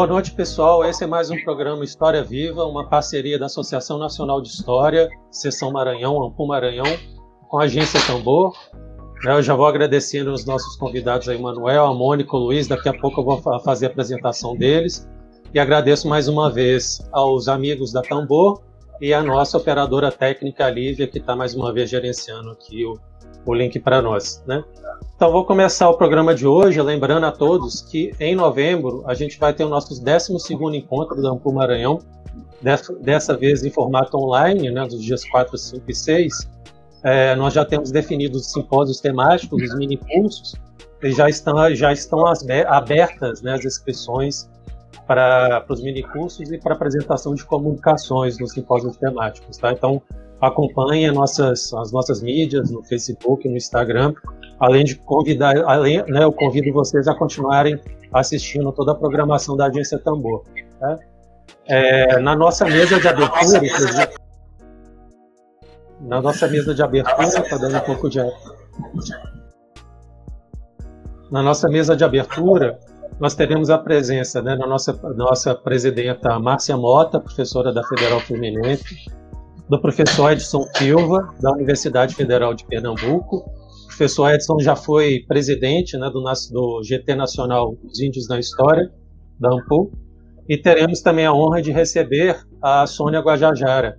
Boa noite, pessoal. Esse é mais um programa História Viva, uma parceria da Associação Nacional de História, Seção Maranhão, Ampum Maranhão, com a Agência Tambor. Eu já vou agradecendo os nossos convidados aí, Manuel, a Mônica, o Luiz. Daqui a pouco eu vou fazer a apresentação deles. E agradeço mais uma vez aos amigos da Tambor e a nossa operadora técnica, Lívia, que está mais uma vez gerenciando aqui o, o link para nós. Né? Então, vou começar o programa de hoje lembrando a todos que em novembro a gente vai ter o nosso 12 encontro da Ampul Maranhão, dessa, dessa, vez em formato online, né, dos dias 4, 5 e 6. É, nós já temos definido os simpósios temáticos, os mini cursos, e já estão, já estão abertas né, as inscrições para os minicursos e para apresentação de comunicações nos simpósios temáticos. Tá? Então, acompanhe nossas, as nossas mídias no Facebook, no Instagram, além de convidar, além, né, eu convido vocês a continuarem assistindo toda a programação da Agência Tambor. Tá? É, na nossa mesa de abertura, na nossa mesa de abertura, está dando um pouco de. Na nossa mesa de abertura, nós teremos a presença né, da nossa, nossa presidenta Márcia Mota, professora da Federal Fluminense, do professor Edson Silva, da Universidade Federal de Pernambuco. O professor Edson já foi presidente né, do, do GT Nacional dos Índios na História, da AMPU. E teremos também a honra de receber a Sônia Guajajara,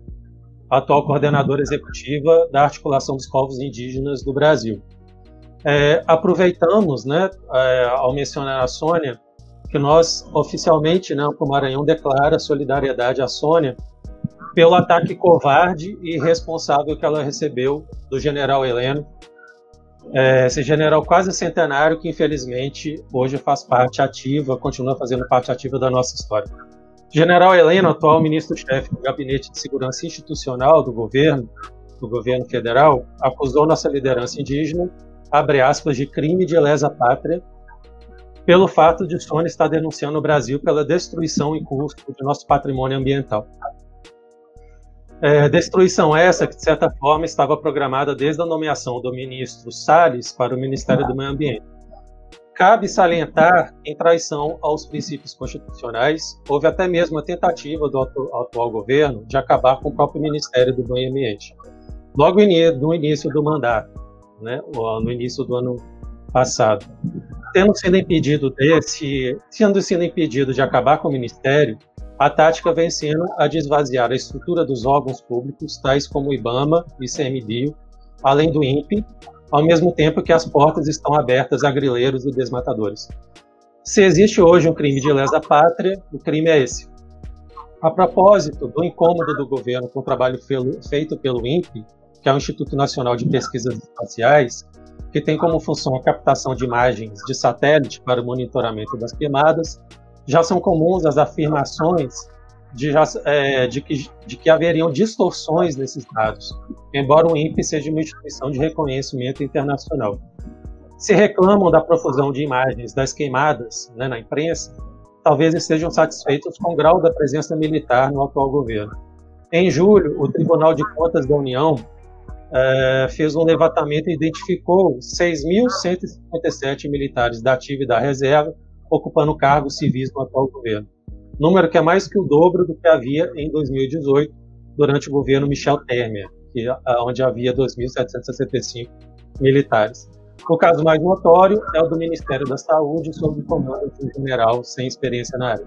atual coordenadora executiva da Articulação dos Povos Indígenas do Brasil. É, aproveitamos, né, é, ao mencionar a Sônia, que nós oficialmente, né, o Maranhão declara solidariedade à Sônia pelo ataque covarde e irresponsável que ela recebeu do general Heleno, é, esse general quase centenário que infelizmente hoje faz parte ativa, continua fazendo parte ativa da nossa história. General Heleno, atual ministro-chefe do Gabinete de Segurança Institucional do governo, do governo federal, acusou nossa liderança indígena abre aspas, de crime de lesa pátria, pelo fato de Sony estar denunciando o Brasil pela destruição em curso de nosso patrimônio ambiental. É, destruição essa que, de certa forma, estava programada desde a nomeação do ministro Salles para o Ministério do Meio Ambiente. Cabe salientar, em traição aos princípios constitucionais, houve até mesmo a tentativa do atual governo de acabar com o próprio Ministério do Meio Ambiente. Logo no início do mandato, né, no início do ano passado. Tendo sido impedido desse, sendo sido impedido de acabar com o ministério, a tática vem sendo a de esvaziar a estrutura dos órgãos públicos, tais como o IBAMA e ICMBio, além do INPE, ao mesmo tempo que as portas estão abertas a grileiros e desmatadores. Se existe hoje um crime de lesa pátria, o crime é esse. A propósito do incômodo do governo com o trabalho feito pelo INPE, que é o Instituto Nacional de Pesquisas Espaciais, que tem como função a captação de imagens de satélite para o monitoramento das queimadas, já são comuns as afirmações de, é, de, que, de que haveriam distorções nesses dados, embora o INPE seja uma instituição de reconhecimento internacional. Se reclamam da profusão de imagens das queimadas né, na imprensa, talvez estejam satisfeitos com o grau da presença militar no atual governo. Em julho, o Tribunal de Contas da União é, fez um levantamento e identificou 6.157 militares da ativa e da reserva ocupando cargos civis no atual governo. Número que é mais que o dobro do que havia em 2018, durante o governo Michel Temer, que, onde havia 2.765 militares. O caso mais notório é o do Ministério da Saúde, sob o comando de um general sem experiência na área.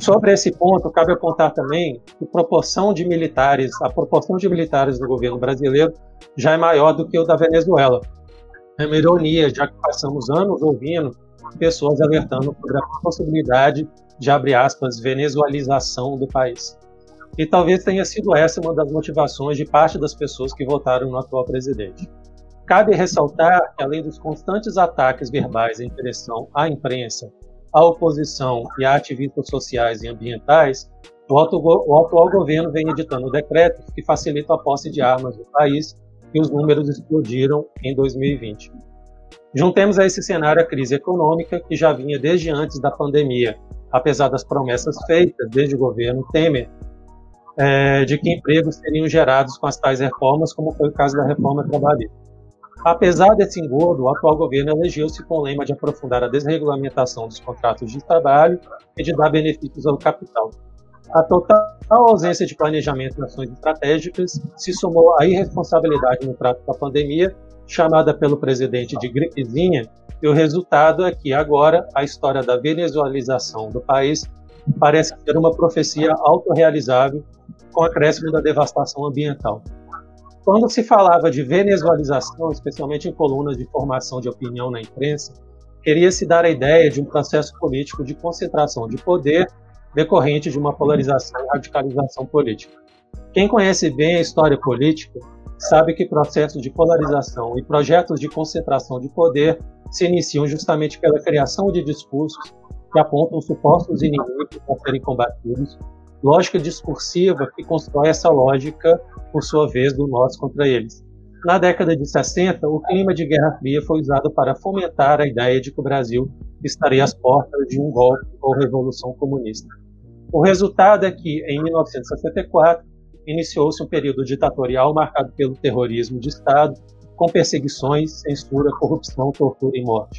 Sobre esse ponto, cabe apontar também que proporção de militares, a proporção de militares do governo brasileiro já é maior do que o da Venezuela. É uma ironia, já que passamos anos ouvindo pessoas alertando sobre a possibilidade de, abre aspas, venezualização do país. E talvez tenha sido essa uma das motivações de parte das pessoas que votaram no atual presidente. Cabe ressaltar que, além dos constantes ataques verbais em direção à imprensa a oposição e a ativistas sociais e ambientais, o, o atual governo vem editando decretos que facilitam a posse de armas no país e os números explodiram em 2020. Juntemos a esse cenário a crise econômica que já vinha desde antes da pandemia, apesar das promessas feitas desde o governo Temer é, de que empregos seriam gerados com as tais reformas, como foi o caso da reforma trabalhista. Apesar desse engodo, o atual governo elegeu-se com o lema de aprofundar a desregulamentação dos contratos de trabalho e de dar benefícios ao capital. A total ausência de planejamento e ações estratégicas se somou à irresponsabilidade no trato com a pandemia, chamada pelo presidente de gripezinha, e o resultado é que agora a história da venezualização do país parece ser uma profecia autorrealizável com acréscimo da devastação ambiental. Quando se falava de venezualização, especialmente em colunas de formação de opinião na imprensa, queria-se dar a ideia de um processo político de concentração de poder decorrente de uma polarização e radicalização política. Quem conhece bem a história política sabe que processos de polarização e projetos de concentração de poder se iniciam justamente pela criação de discursos que apontam supostos inimigos a serem combatidos, lógica discursiva que constrói essa lógica, por sua vez, do nós contra eles. Na década de 60, o clima de Guerra Fria foi usado para fomentar a ideia de que o Brasil estaria às portas de um golpe ou revolução comunista. O resultado é que, em 1964, iniciou-se um período ditatorial marcado pelo terrorismo de Estado, com perseguições, censura, corrupção, tortura e morte.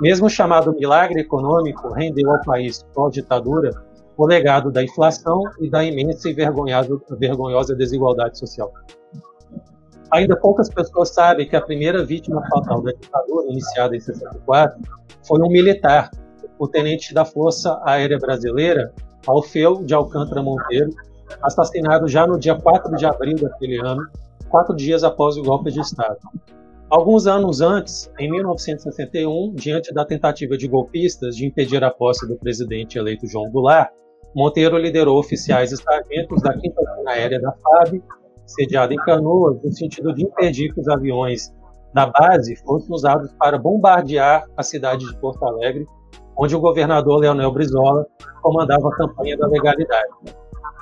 Mesmo chamado milagre econômico, rendeu ao país pós-ditadura o legado da inflação e da imensa e vergonhosa desigualdade social. Ainda poucas pessoas sabem que a primeira vítima fatal da ditadura, iniciada em 64, foi um militar, o tenente da Força Aérea Brasileira, Alfeu de Alcântara Monteiro, assassinado já no dia 4 de abril daquele ano, quatro dias após o golpe de Estado. Alguns anos antes, em 1961, diante da tentativa de golpistas de impedir a posse do presidente eleito João Goulart, Monteiro liderou oficiais e sargentos da 5 Linha Aérea da FAB, sediada em Canoas, no sentido de impedir que os aviões da base fossem usados para bombardear a cidade de Porto Alegre, onde o governador Leonel Brizola comandava a campanha da legalidade.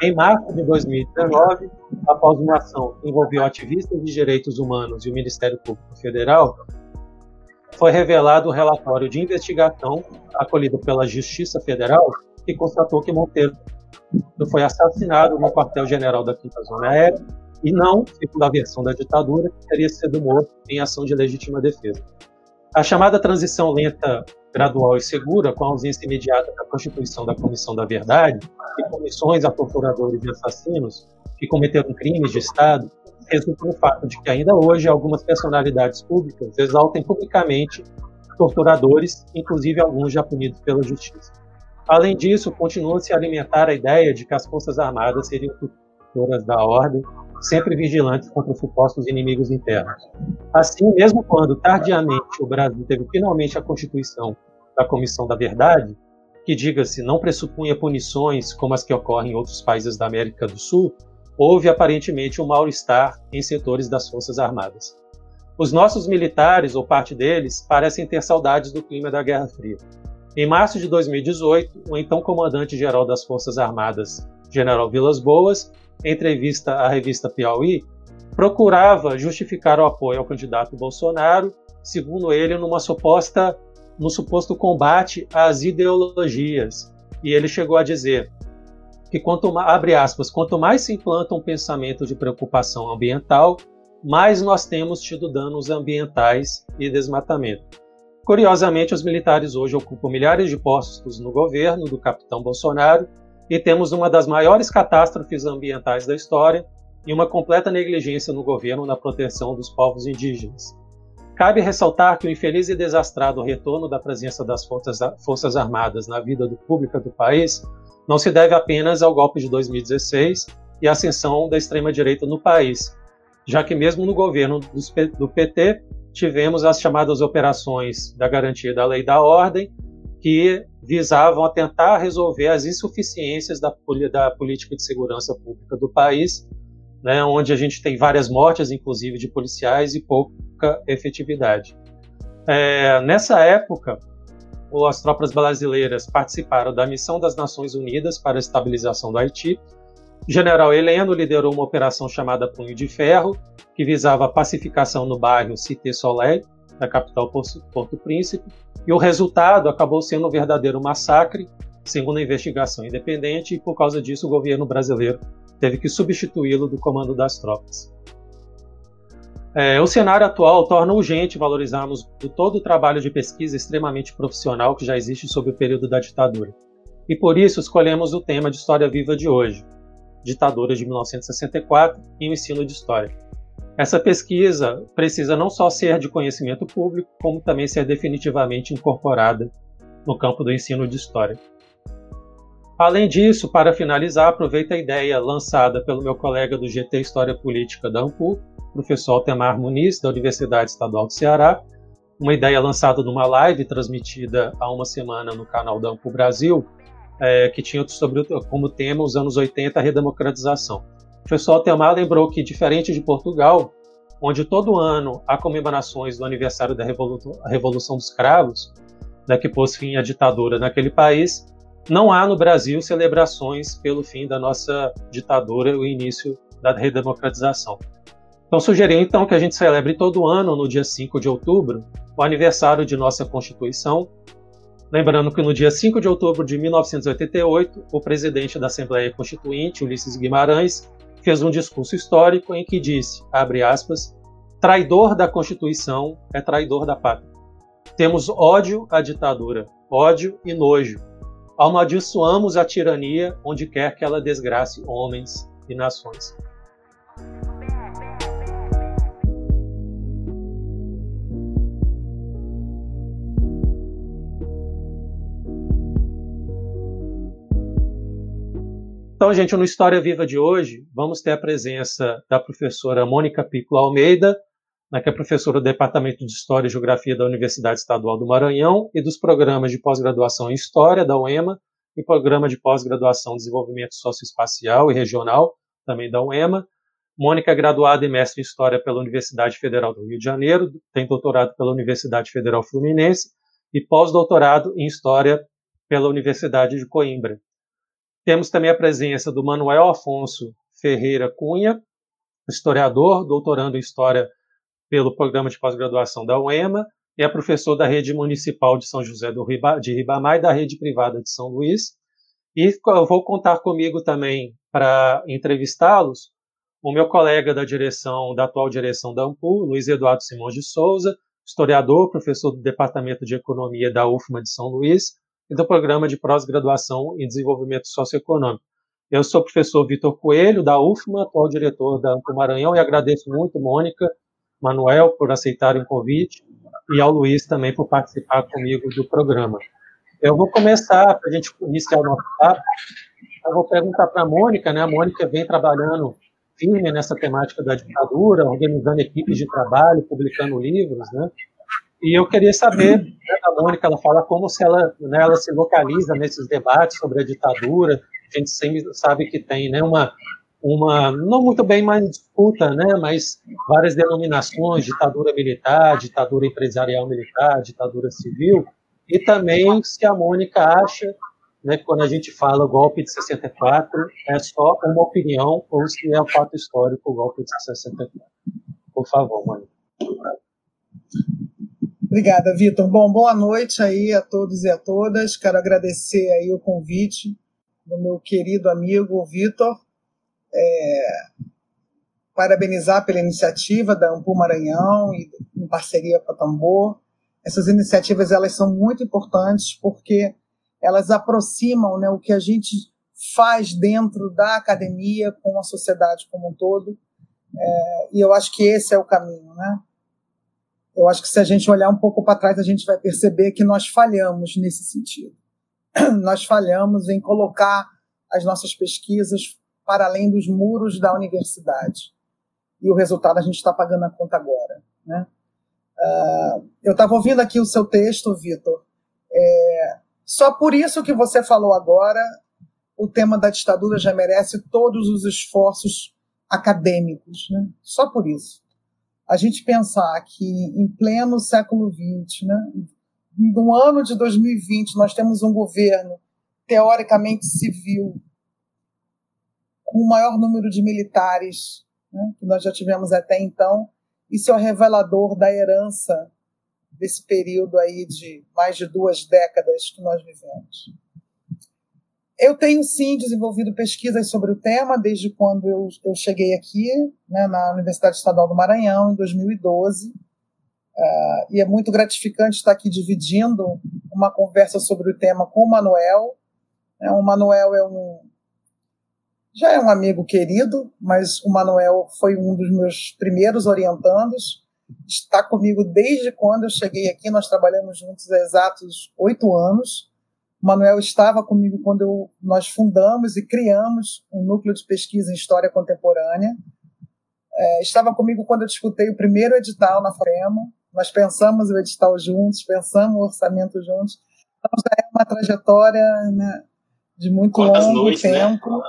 Em março de 2019, após uma ação que envolveu ativistas de direitos humanos e o Ministério Público Federal, foi revelado o um relatório de investigação acolhido pela Justiça Federal que constatou que Monteiro foi assassinado no quartel-general da Quinta Zona Aérea e não, segundo a versão da ditadura, teria sido morto em ação de legítima defesa. A chamada transição lenta, gradual e segura, com a ausência imediata da constituição da Comissão da Verdade e comissões a torturadores e assassinos que cometeram crimes de Estado, resulta no fato de que ainda hoje algumas personalidades públicas exaltem publicamente torturadores, inclusive alguns já punidos pela justiça. Além disso, continua-se a alimentar a ideia de que as Forças Armadas seriam tutoras da ordem sempre vigilantes contra supostos inimigos internos. Assim, mesmo quando tardiamente o Brasil teve finalmente a constituição da Comissão da Verdade, que diga-se não pressupunha punições como as que ocorrem em outros países da América do Sul, houve aparentemente um mal-estar em setores das Forças Armadas. Os nossos militares, ou parte deles, parecem ter saudades do clima da Guerra Fria. Em março de 2018, o então comandante-geral das Forças Armadas, General Vilas Boas, entrevista à revista Piauí, procurava justificar o apoio ao candidato Bolsonaro, segundo ele, numa suposta, no suposto combate às ideologias. E ele chegou a dizer que quanto abre aspas, quanto mais se implanta um pensamento de preocupação ambiental, mais nós temos tido danos ambientais e desmatamento. Curiosamente, os militares hoje ocupam milhares de postos no governo do capitão Bolsonaro e temos uma das maiores catástrofes ambientais da história e uma completa negligência no governo na proteção dos povos indígenas. Cabe ressaltar que o infeliz e desastrado retorno da presença das Forças, Armadas na vida do pública do país não se deve apenas ao golpe de 2016 e à ascensão da extrema-direita no país, já que mesmo no governo do PT tivemos as chamadas operações da garantia da lei da ordem, que visavam tentar resolver as insuficiências da, da política de segurança pública do país, né, onde a gente tem várias mortes, inclusive de policiais, e pouca efetividade. É, nessa época, as tropas brasileiras participaram da missão das Nações Unidas para a estabilização do Haiti. O general Heleno liderou uma operação chamada Punho de Ferro, que visava a pacificação no bairro Cité Soleil, da capital Porto Príncipe, e o resultado acabou sendo um verdadeiro massacre, segundo a investigação independente, e por causa disso o governo brasileiro teve que substituí-lo do comando das tropas. É, o cenário atual torna urgente valorizarmos todo o trabalho de pesquisa extremamente profissional que já existe sobre o período da ditadura. E por isso escolhemos o tema de História Viva de hoje, Ditadura de 1964 e o ensino de História. Essa pesquisa precisa não só ser de conhecimento público, como também ser definitivamente incorporada no campo do ensino de História. Além disso, para finalizar, aproveito a ideia lançada pelo meu colega do GT História Política da AMPU, professor Altemar Muniz, da Universidade Estadual do Ceará, uma ideia lançada numa live transmitida há uma semana no canal da Ampu Brasil, é, que tinha sobre, como tema os anos 80, a redemocratização. O professor Altemar lembrou que, diferente de Portugal, onde todo ano há comemorações do aniversário da Revolução, dos Cravos, né, que pôs fim à ditadura naquele país, não há no Brasil celebrações pelo fim da nossa ditadura e o início da redemocratização. Então, sugeri então que a gente celebre todo ano, no dia 5 de outubro, o aniversário de nossa Constituição. Lembrando que no dia 5 de outubro de 1988, o presidente da Assembleia Constituinte, Ulisses Guimarães, fez um discurso histórico em que disse, abre aspas, traidor da Constituição é traidor da pátria. Temos ódio à ditadura, ódio e nojo. Amaldiçoamos a tirania onde quer que ela desgrace homens e nações. Então, gente, no História Viva de hoje, vamos ter a presença da professora Mônica Pico Almeida, né, que é professora do Departamento de História e Geografia da Universidade Estadual do Maranhão e dos programas de pós-graduação em História da UEMA e programa de pós-graduação em Desenvolvimento Socioespacial e Regional, também da UEMA. Mônica é graduada e mestre em História pela Universidade Federal do Rio de Janeiro, tem doutorado pela Universidade Federal Fluminense e pós-doutorado em História pela Universidade de Coimbra. Temos também a presença do Manuel Afonso Ferreira Cunha, historiador, doutorando em História pelo Programa de Pós-Graduação da UEMA, é professor da Rede Municipal de São José do Riba, de Ribamar e da Rede Privada de São Luís. E vou contar comigo também para entrevistá-los o meu colega da direção, da atual direção da AMPU, Luiz Eduardo Simões de Souza, historiador, professor do Departamento de Economia da UFMA de São Luís, e do Programa de Pós-Graduação em Desenvolvimento Socioeconômico. Eu sou o professor Vitor Coelho, da UFMA, atual diretor da Anco Maranhão, e agradeço muito, Mônica, Manuel, por aceitarem o convite, e ao Luiz também por participar comigo do programa. Eu vou começar, para a gente iniciar o nosso papo, eu vou perguntar para a Mônica, né? A Mônica vem trabalhando firme nessa temática da ditadura, organizando equipes de trabalho, publicando livros, né? E eu queria saber né, Mônica, ela fala como se ela, né, ela se localiza nesses debates sobre a ditadura. A gente sempre sabe que tem né, uma, uma, não muito bem mais disputa, né, mas várias denominações, ditadura militar, ditadura empresarial militar, ditadura civil, e também se a Mônica acha né, quando a gente fala golpe de 64, é só uma opinião ou se é um fato histórico o golpe de 64. Por favor, Mônica. Obrigada, Vitor. Bom, boa noite aí a todos e a todas. Quero agradecer aí o convite do meu querido amigo Vitor. É, parabenizar pela iniciativa da Ampul Maranhão e em parceria com a Tambor. Essas iniciativas elas são muito importantes porque elas aproximam né, o que a gente faz dentro da academia com a sociedade como um todo. É, e eu acho que esse é o caminho, né? Eu acho que se a gente olhar um pouco para trás, a gente vai perceber que nós falhamos nesse sentido. Nós falhamos em colocar as nossas pesquisas para além dos muros da universidade. E o resultado a gente está pagando a conta agora. Né? Uh, eu estava ouvindo aqui o seu texto, Vitor. É, só por isso que você falou agora, o tema da ditadura já merece todos os esforços acadêmicos. Né? Só por isso a gente pensar que em pleno século XX, né, no ano de 2020, nós temos um governo teoricamente civil, com o maior número de militares né, que nós já tivemos até então, isso é o revelador da herança desse período aí de mais de duas décadas que nós vivemos. Eu tenho sim desenvolvido pesquisas sobre o tema desde quando eu, eu cheguei aqui né, na Universidade Estadual do Maranhão, em 2012. Uh, ah, e é muito gratificante estar aqui dividindo uma conversa sobre o tema com o Manuel. É, o Manuel é um, já é um amigo querido, mas o Manuel foi um dos meus primeiros orientandos. Está comigo desde quando eu cheguei aqui. Nós trabalhamos juntos há exatos oito anos. O Manuel estava comigo quando eu, nós fundamos e criamos um núcleo de pesquisa em história contemporânea. É, estava comigo quando eu disputei o primeiro edital na FREMA. Nós pensamos o edital juntos, pensamos o orçamento juntos. Então já é uma trajetória né, de muito Quantas longo noites, né? tempo. Né?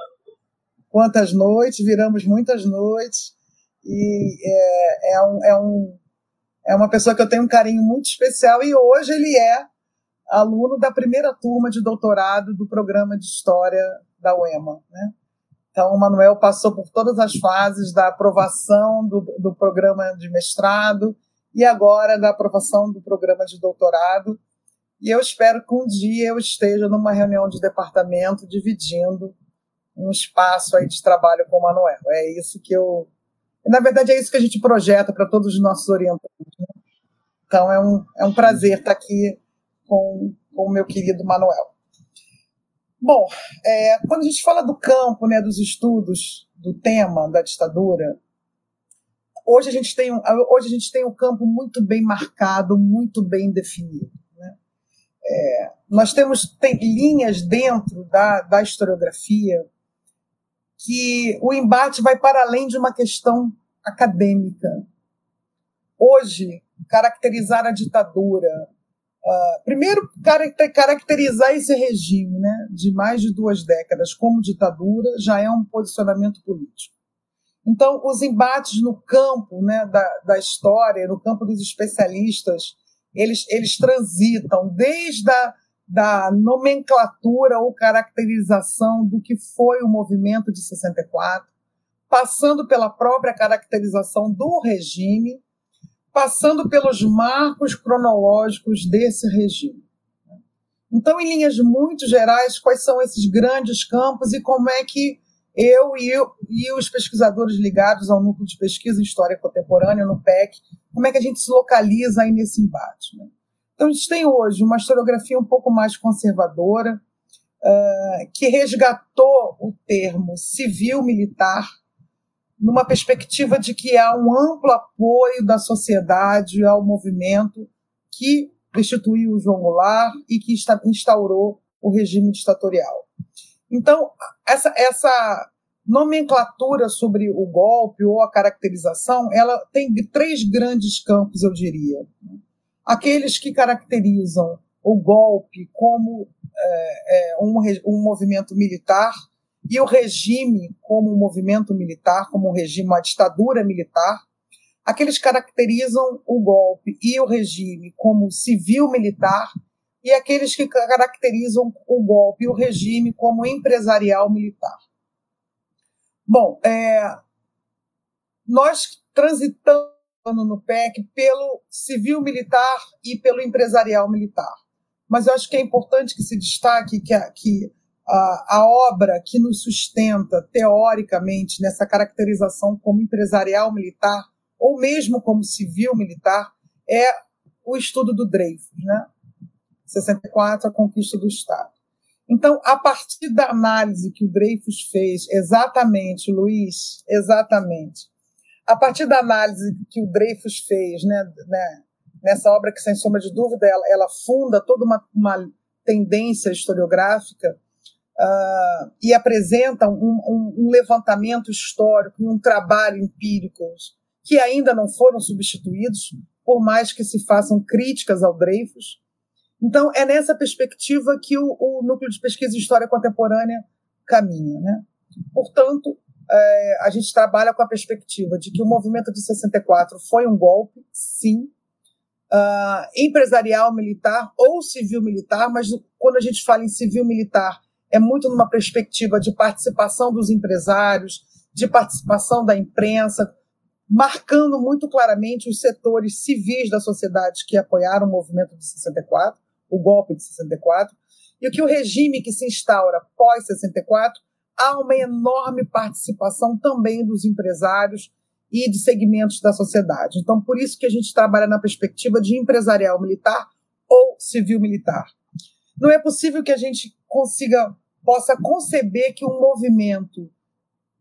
Quantas noites, viramos muitas noites. E é, é, um, é, um, é uma pessoa que eu tenho um carinho muito especial e hoje ele é aluno da primeira turma de doutorado do programa de História da UEMA. Né? Então, o Manuel passou por todas as fases da aprovação do, do programa de mestrado e agora da aprovação do programa de doutorado. E eu espero que um dia eu esteja numa reunião de departamento dividindo um espaço aí de trabalho com o Manuel. É isso que eu. Na verdade, é isso que a gente projeta para todos os nossos orientantes. Né? Então, é um, é um prazer estar aqui com, com o meu querido Manuel. Bom, é, quando a gente fala do campo, né, dos estudos do tema da ditadura, hoje a gente tem um, hoje a gente tem um campo muito bem marcado, muito bem definido. Né? É, nós temos tem linhas dentro da, da historiografia que o embate vai para além de uma questão acadêmica. Hoje, caracterizar a ditadura, Uh, primeiro, caracterizar esse regime né, de mais de duas décadas como ditadura já é um posicionamento político. Então, os embates no campo né, da, da história, no campo dos especialistas, eles, eles transitam desde a da nomenclatura ou caracterização do que foi o movimento de 64, passando pela própria caracterização do regime passando pelos marcos cronológicos desse regime. Então, em linhas muito gerais, quais são esses grandes campos e como é que eu e, eu, e os pesquisadores ligados ao Núcleo de Pesquisa em História Contemporânea, no PEC, como é que a gente se localiza aí nesse embate? Né? Então, a gente tem hoje uma historiografia um pouco mais conservadora, uh, que resgatou o termo civil-militar numa perspectiva de que há um amplo apoio da sociedade ao movimento que instituiu o João Goulart e que instaurou o regime ditatorial. Então, essa, essa nomenclatura sobre o golpe ou a caracterização, ela tem três grandes campos, eu diria. Aqueles que caracterizam o golpe como é, é, um, um movimento militar e o regime como um movimento militar, como um regime, uma ditadura militar, aqueles caracterizam o golpe e o regime como civil-militar e aqueles que caracterizam o golpe e o regime como empresarial-militar. Bom, é, nós transitamos no PEC pelo civil-militar e pelo empresarial-militar. Mas eu acho que é importante que se destaque que, que a, a obra que nos sustenta teoricamente nessa caracterização como empresarial militar ou mesmo como civil militar é o estudo do Dreyfus, né? 64, a conquista do Estado. Então, a partir da análise que o Dreyfus fez, exatamente, Luiz, exatamente, a partir da análise que o Dreyfus fez, né, né nessa obra que, sem sombra de dúvida, ela, ela funda toda uma, uma tendência historiográfica, uh, e apresentam um, um, um, levantamento histórico e um trabalho empírico que ainda não foram substituídos, por mais que se façam críticas ao Dreyfus. Então, é nessa perspectiva que o, o Núcleo de Pesquisa em História Contemporânea caminha. Né? Portanto, é, a gente trabalha com a perspectiva de que o movimento de 64 foi um golpe, sim, uh, empresarial militar ou civil militar, mas quando a gente fala em civil militar, é muito numa perspectiva de participação dos empresários, de participação da imprensa, marcando muito claramente os setores civis da sociedade que apoiaram o movimento de 64, o golpe de 64, e que o regime que se instaura pós 64 há uma enorme participação também dos empresários e de segmentos da sociedade. Então, por isso que a gente trabalha na perspectiva de empresarial militar ou civil militar. Não é possível que a gente consiga possa conceber que um movimento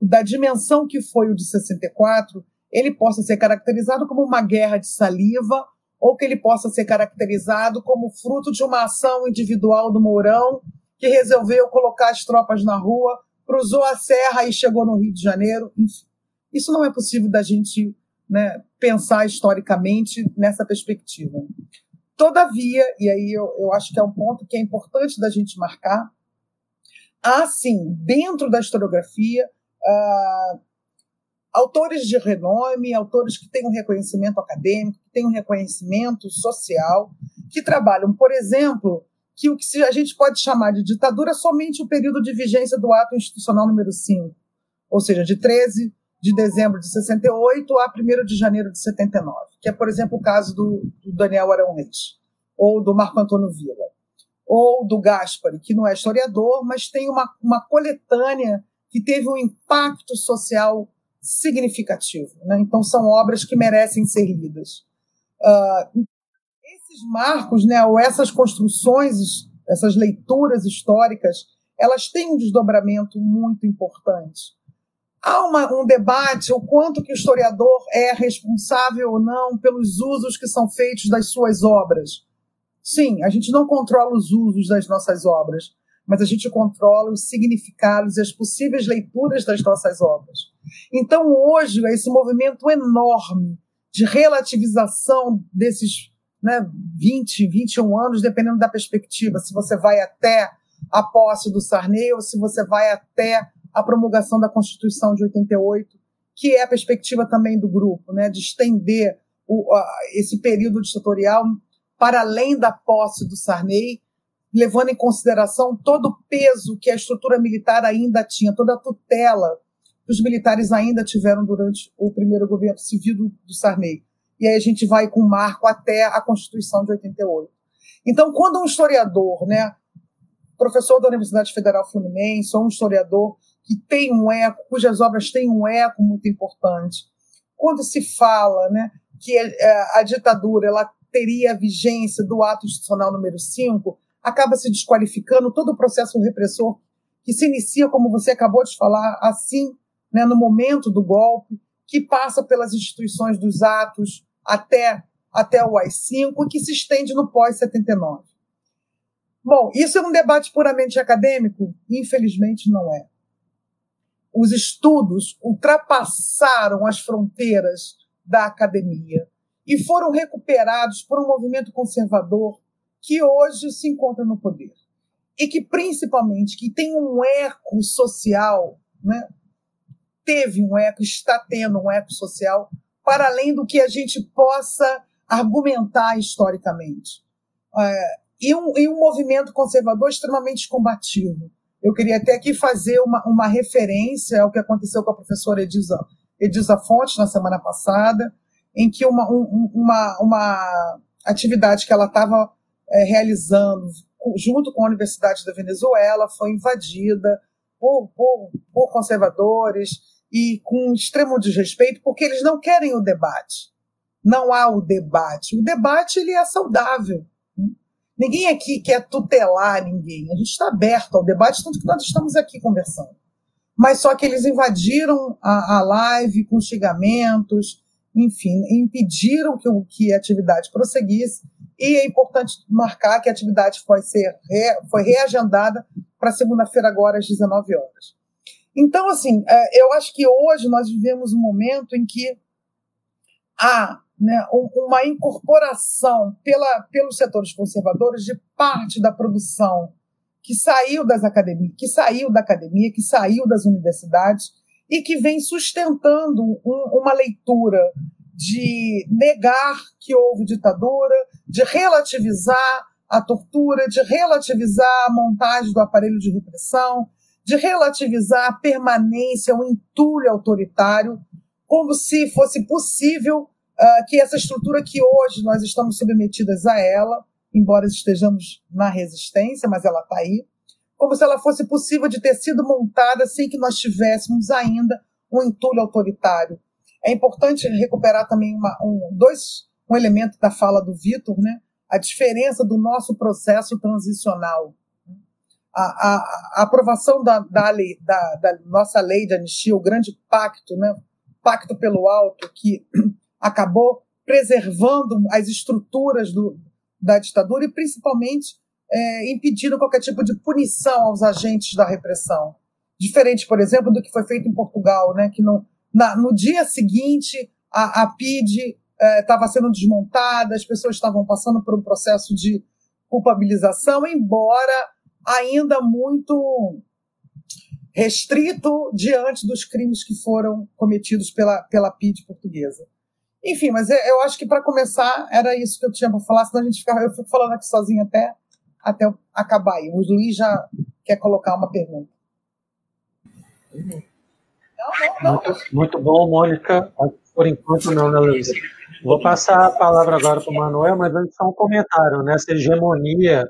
da dimensão que foi o de 64, ele possa ser caracterizado como uma guerra de saliva ou que ele possa ser caracterizado como fruto de uma ação individual do Mourão que resolveu colocar as tropas na rua, cruzou a serra e chegou no Rio de Janeiro, enfim. Isso não é possível da gente né, pensar historicamente nessa perspectiva. Todavia, e aí eu, eu acho que é um ponto que é importante da gente marcar, há sim, dentro da historiografia, uh, autores de renome, autores que têm um reconhecimento acadêmico, que têm um reconhecimento social, que trabalham, por exemplo, que o que a gente pode chamar de ditadura é somente o período de vigência do ato institucional número 5, ou seja, de 13 de dezembro de 68 a 1 de janeiro de 79, que é, por exemplo, o caso do, do Daniel Arão Reis, ou do Marco Antônio Villa, ou do Gaspari, que não é historiador, mas tem uma, uma coletânea que teve um impacto social significativo. Né? Então, são obras que merecem ser lidas. Uh, esses marcos, né, ou essas construções, essas leituras históricas, elas têm um desdobramento muito importante há uma, um debate o quanto que o historiador é responsável ou não pelos usos que são feitos das suas obras. Sim, a gente não controla os usos das nossas obras, mas a gente controla os significados e as possíveis leituras das nossas obras. Então, hoje, esse movimento enorme de relativização desses né, 20, 21 anos, dependendo da perspectiva, se você vai até a posse do Sarney ou se você vai até a promulgação da Constituição de 88, que é a perspectiva também do grupo, né, de estender o, a, esse período ditatorial para além da posse do Sarney, levando em consideração todo o peso que a estrutura militar ainda tinha, toda a tutela que os militares ainda tiveram durante o primeiro governo civil do, do Sarney. E aí a gente vai com o marco até a Constituição de 88. Então, quando um historiador, né, professor da Universidade Federal Fluminense, ou um historiador que tem um eco, cujas obras têm um eco muito importante. Quando se fala né, que a, a ditadura ela teria a vigência do ato institucional número 5, acaba se desqualificando todo o processo repressor que se inicia, como você acabou de falar, assim, né, no momento do golpe, que passa pelas instituições dos atos até, até o AI-5 e que se estende no pós-79. Bom, isso é um debate puramente acadêmico? Infelizmente não é os estudos ultrapassaram as fronteiras da academia e foram recuperados por um movimento conservador que hoje se encontra no poder e que principalmente que tem um eco social, né? Teve um eco, está tendo um eco social para além do que a gente possa argumentar historicamente. É, e, um, e um movimento conservador extremamente combativo eu queria até aqui fazer uma, uma referência ao que aconteceu com a professora Edisa, Edisa Fontes na semana passada, em que uma, um, uma, uma atividade que ela estava é, realizando junto com a Universidade da Venezuela foi invadida por, por, por conservadores e com extremo desrespeito, porque eles não querem o debate. Não há o debate. O debate ele é saudável. Ninguém aqui quer tutelar ninguém. A gente está aberto ao debate, tanto que nós estamos aqui conversando. Mas só que eles invadiram a, a live com xingamentos, enfim, impediram que, que a atividade prosseguisse. E é importante marcar que a atividade foi, ser re, foi reagendada para segunda-feira, agora, às 19 horas. Então, assim, é, eu acho que hoje nós vivemos um momento em que há né, uma incorporação pela, pelos setores conservadores de parte da produção que saiu das academias, que saiu da academia, que saiu das universidades e que vem sustentando um, uma leitura de negar que houve ditadura, de relativizar a tortura, de relativizar a montagem do aparelho de repressão, de relativizar a permanência, o entulho autoritário, como se fosse possível uh, que essa estrutura que hoje nós estamos submetidas a ela, embora estejamos na resistência, mas ela está aí, como se ela fosse possível de ter sido montada sem que nós tivéssemos ainda um entulho autoritário. É importante recuperar também uma, um, dois, um elemento da fala do Vitor, né? a diferença do nosso processo transicional. A, a, a aprovação da, da, lei, da, da, nossa lei de anistia, o grande pacto, né? pacto pelo alto, que acabou preservando as estruturas do, da ditadura e principalmente é, impedindo qualquer tipo de punição aos agentes da repressão. Diferente, por exemplo, do que foi feito em Portugal, né, que no, na, no dia seguinte a, a PID estava é, sendo desmontada, as pessoas estavam passando por um processo de culpabilização, embora ainda muito restrito diante dos crimes que foram cometidos pela, pela PID portuguesa. Enfim, mas eu acho que para começar era isso que eu tinha para falar, senão a gente fica, eu fico falando aqui sozinho até, até acabar aí. O Luiz já quer colocar uma pergunta. Não, não, não. Muito, muito bom, Mônica. Por enquanto não, né, Luiz? Vou passar a palavra agora para o Manuel, mas antes só um comentário. Nessa hegemonia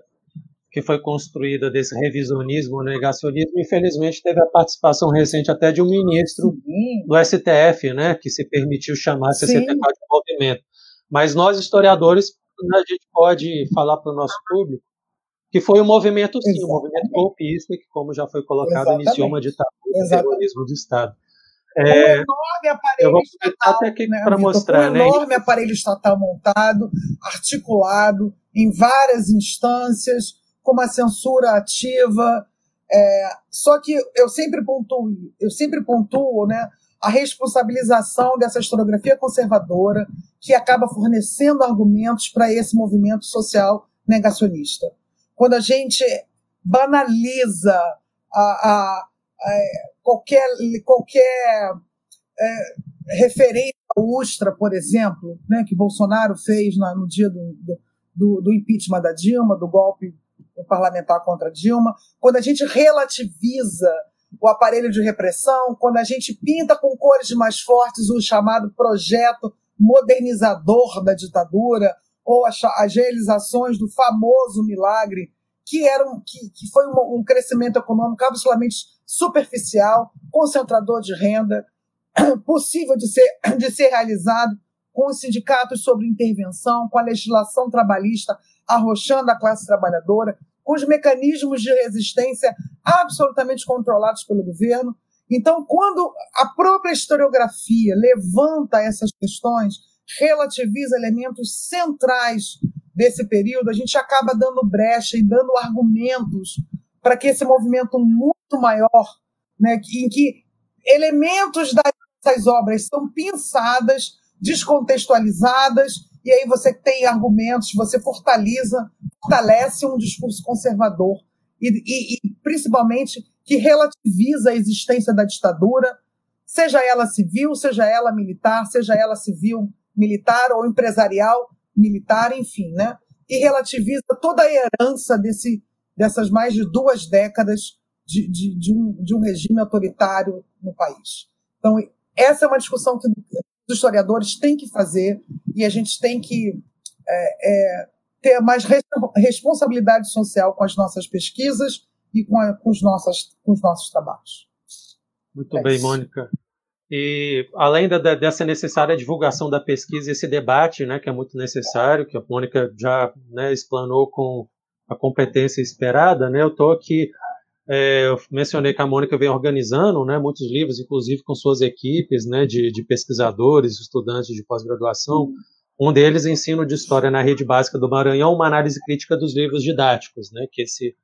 que foi construída desse revisionismo, negacionismo, infelizmente teve a participação recente até de um ministro Sim. do STF, né, que se permitiu chamar 64 de movimento. Mas nós, historiadores, a gente pode falar para o nosso público que foi um movimento, sim, Exatamente. um movimento golpista, que, como já foi colocado, Exatamente. iniciou uma ditadura do terrorismo do Estado. É, um enorme aparelho estatal, até aqui né, para mostrar, um né? enorme aparelho estatal montado, articulado em várias instâncias, com uma censura ativa. É, só que eu sempre pontuo, eu sempre pontuo, né, a responsabilização dessa historiografia conservadora que acaba fornecendo argumentos para esse movimento social negacionista. Quando a gente banaliza a, a, a qualquer, qualquer é, referência à Ustra, por exemplo, né, que Bolsonaro fez na, no dia do, do, do impeachment da Dilma, do golpe parlamentar contra Dilma, quando a gente relativiza o aparelho de repressão, quando a gente pinta com cores mais fortes o chamado projeto modernizador da ditadura, ou as, as realizações do famoso milagre, que, era um, que, que foi um, um crescimento econômico absolutamente superficial, concentrador de renda, possível de ser, de ser realizado com os sindicatos sobre intervenção, com a legislação trabalhista arrochando a classe trabalhadora, com os mecanismos de resistência absolutamente controlados pelo governo. Então, quando a própria historiografia levanta essas questões, relativiza elementos centrais desse período, a gente acaba dando brecha e dando argumentos para que esse movimento muito maior, né, em que elementos dessas obras são pensadas, descontextualizadas e aí você tem argumentos, você fortaleza, fortalece um discurso conservador e, e, e principalmente que relativiza a existência da ditadura, seja ela civil, seja ela militar, seja ela civil, militar ou empresarial, militar, enfim, né? E relativiza toda a herança desse, dessas mais de duas décadas de, de, de, um, de um regime autoritário no país. Então, essa é uma discussão que os historiadores têm que fazer e a gente tem que é, é, ter mais responsabilidade social com as nossas pesquisas e com, a, com, os, nossas, com os nossos trabalhos. Muito é bem, isso. Mônica. E além da, dessa necessária divulgação da pesquisa, esse debate, né, que é muito necessário, que a Mônica já né, explanou com a competência esperada, né, eu estou aqui é, eu mencionei que a Mônica vem organizando né, muitos livros, inclusive com suas equipes né, de, de pesquisadores, estudantes de pós-graduação. Um deles, Ensino de História na Rede Básica do Maranhão, uma análise crítica dos livros didáticos, né, que esse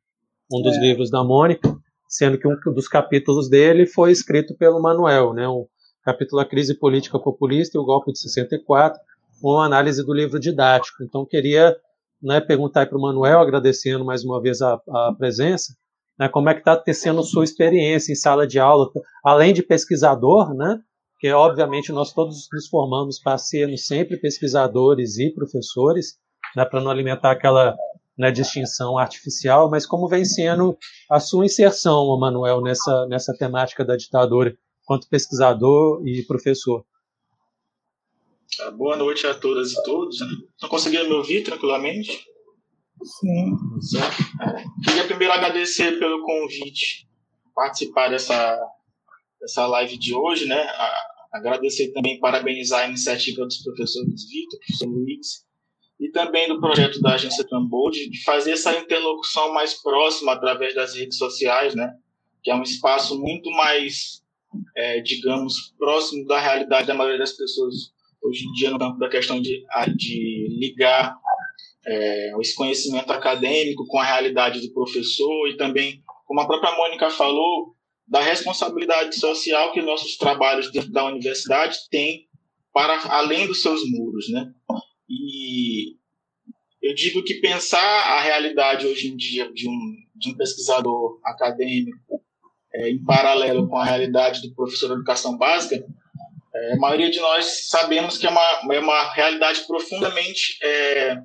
um dos é. livros da Mônica, sendo que um dos capítulos dele foi escrito pelo Manuel, né, o capítulo A Crise Política Populista e o Golpe de 64, uma análise do livro didático. Então, queria né, perguntar para o Manuel, agradecendo mais uma vez a, a presença, né, como é que está sendo sua experiência em sala de aula, além de pesquisador, né, que obviamente nós todos nos formamos para sermos sempre pesquisadores e professores, né, para não alimentar aquela né, distinção artificial, mas como vem sendo a sua inserção, Manuel, nessa, nessa temática da ditadura, quanto pesquisador e professor. Ah, boa noite a todas e todos. Não conseguiram me ouvir tranquilamente? Sim. Queria primeiro agradecer pelo convite, participar dessa, dessa live de hoje, né? Agradecer também, parabenizar a iniciativa dos professores Vitor, professor Luiz, e também do projeto da agência Tambold, de fazer essa interlocução mais próxima através das redes sociais, né? Que é um espaço muito mais, é, digamos, próximo da realidade da maioria das pessoas hoje em dia no campo da questão de, de ligar é, esse conhecimento acadêmico com a realidade do professor e também, como a própria Mônica falou, da responsabilidade social que nossos trabalhos dentro da universidade têm para além dos seus muros, né? E eu digo que pensar a realidade hoje em dia de um, de um pesquisador acadêmico é, em paralelo com a realidade do professor de educação básica, é, a maioria de nós sabemos que é uma, é uma realidade profundamente, é,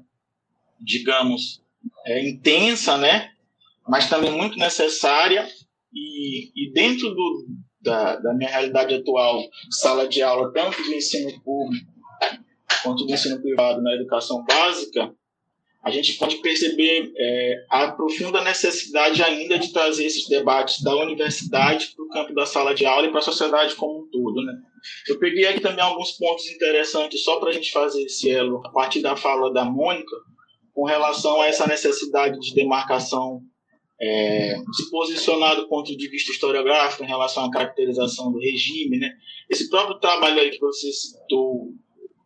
digamos, é, intensa, né? mas também muito necessária. E, e dentro do, da, da minha realidade atual, sala de aula, tanto do ensino público quanto do ensino privado na educação básica, a gente pode perceber é, a profunda necessidade ainda de trazer esses debates da universidade para o campo da sala de aula e para a sociedade como um todo. Né? Eu peguei aqui também alguns pontos interessantes só para a gente fazer esse elo a partir da fala da Mônica com relação a essa necessidade de demarcação é, se posicionar do ponto de vista historiográfico em relação à caracterização do regime. Né? Esse próprio trabalho aí que você citou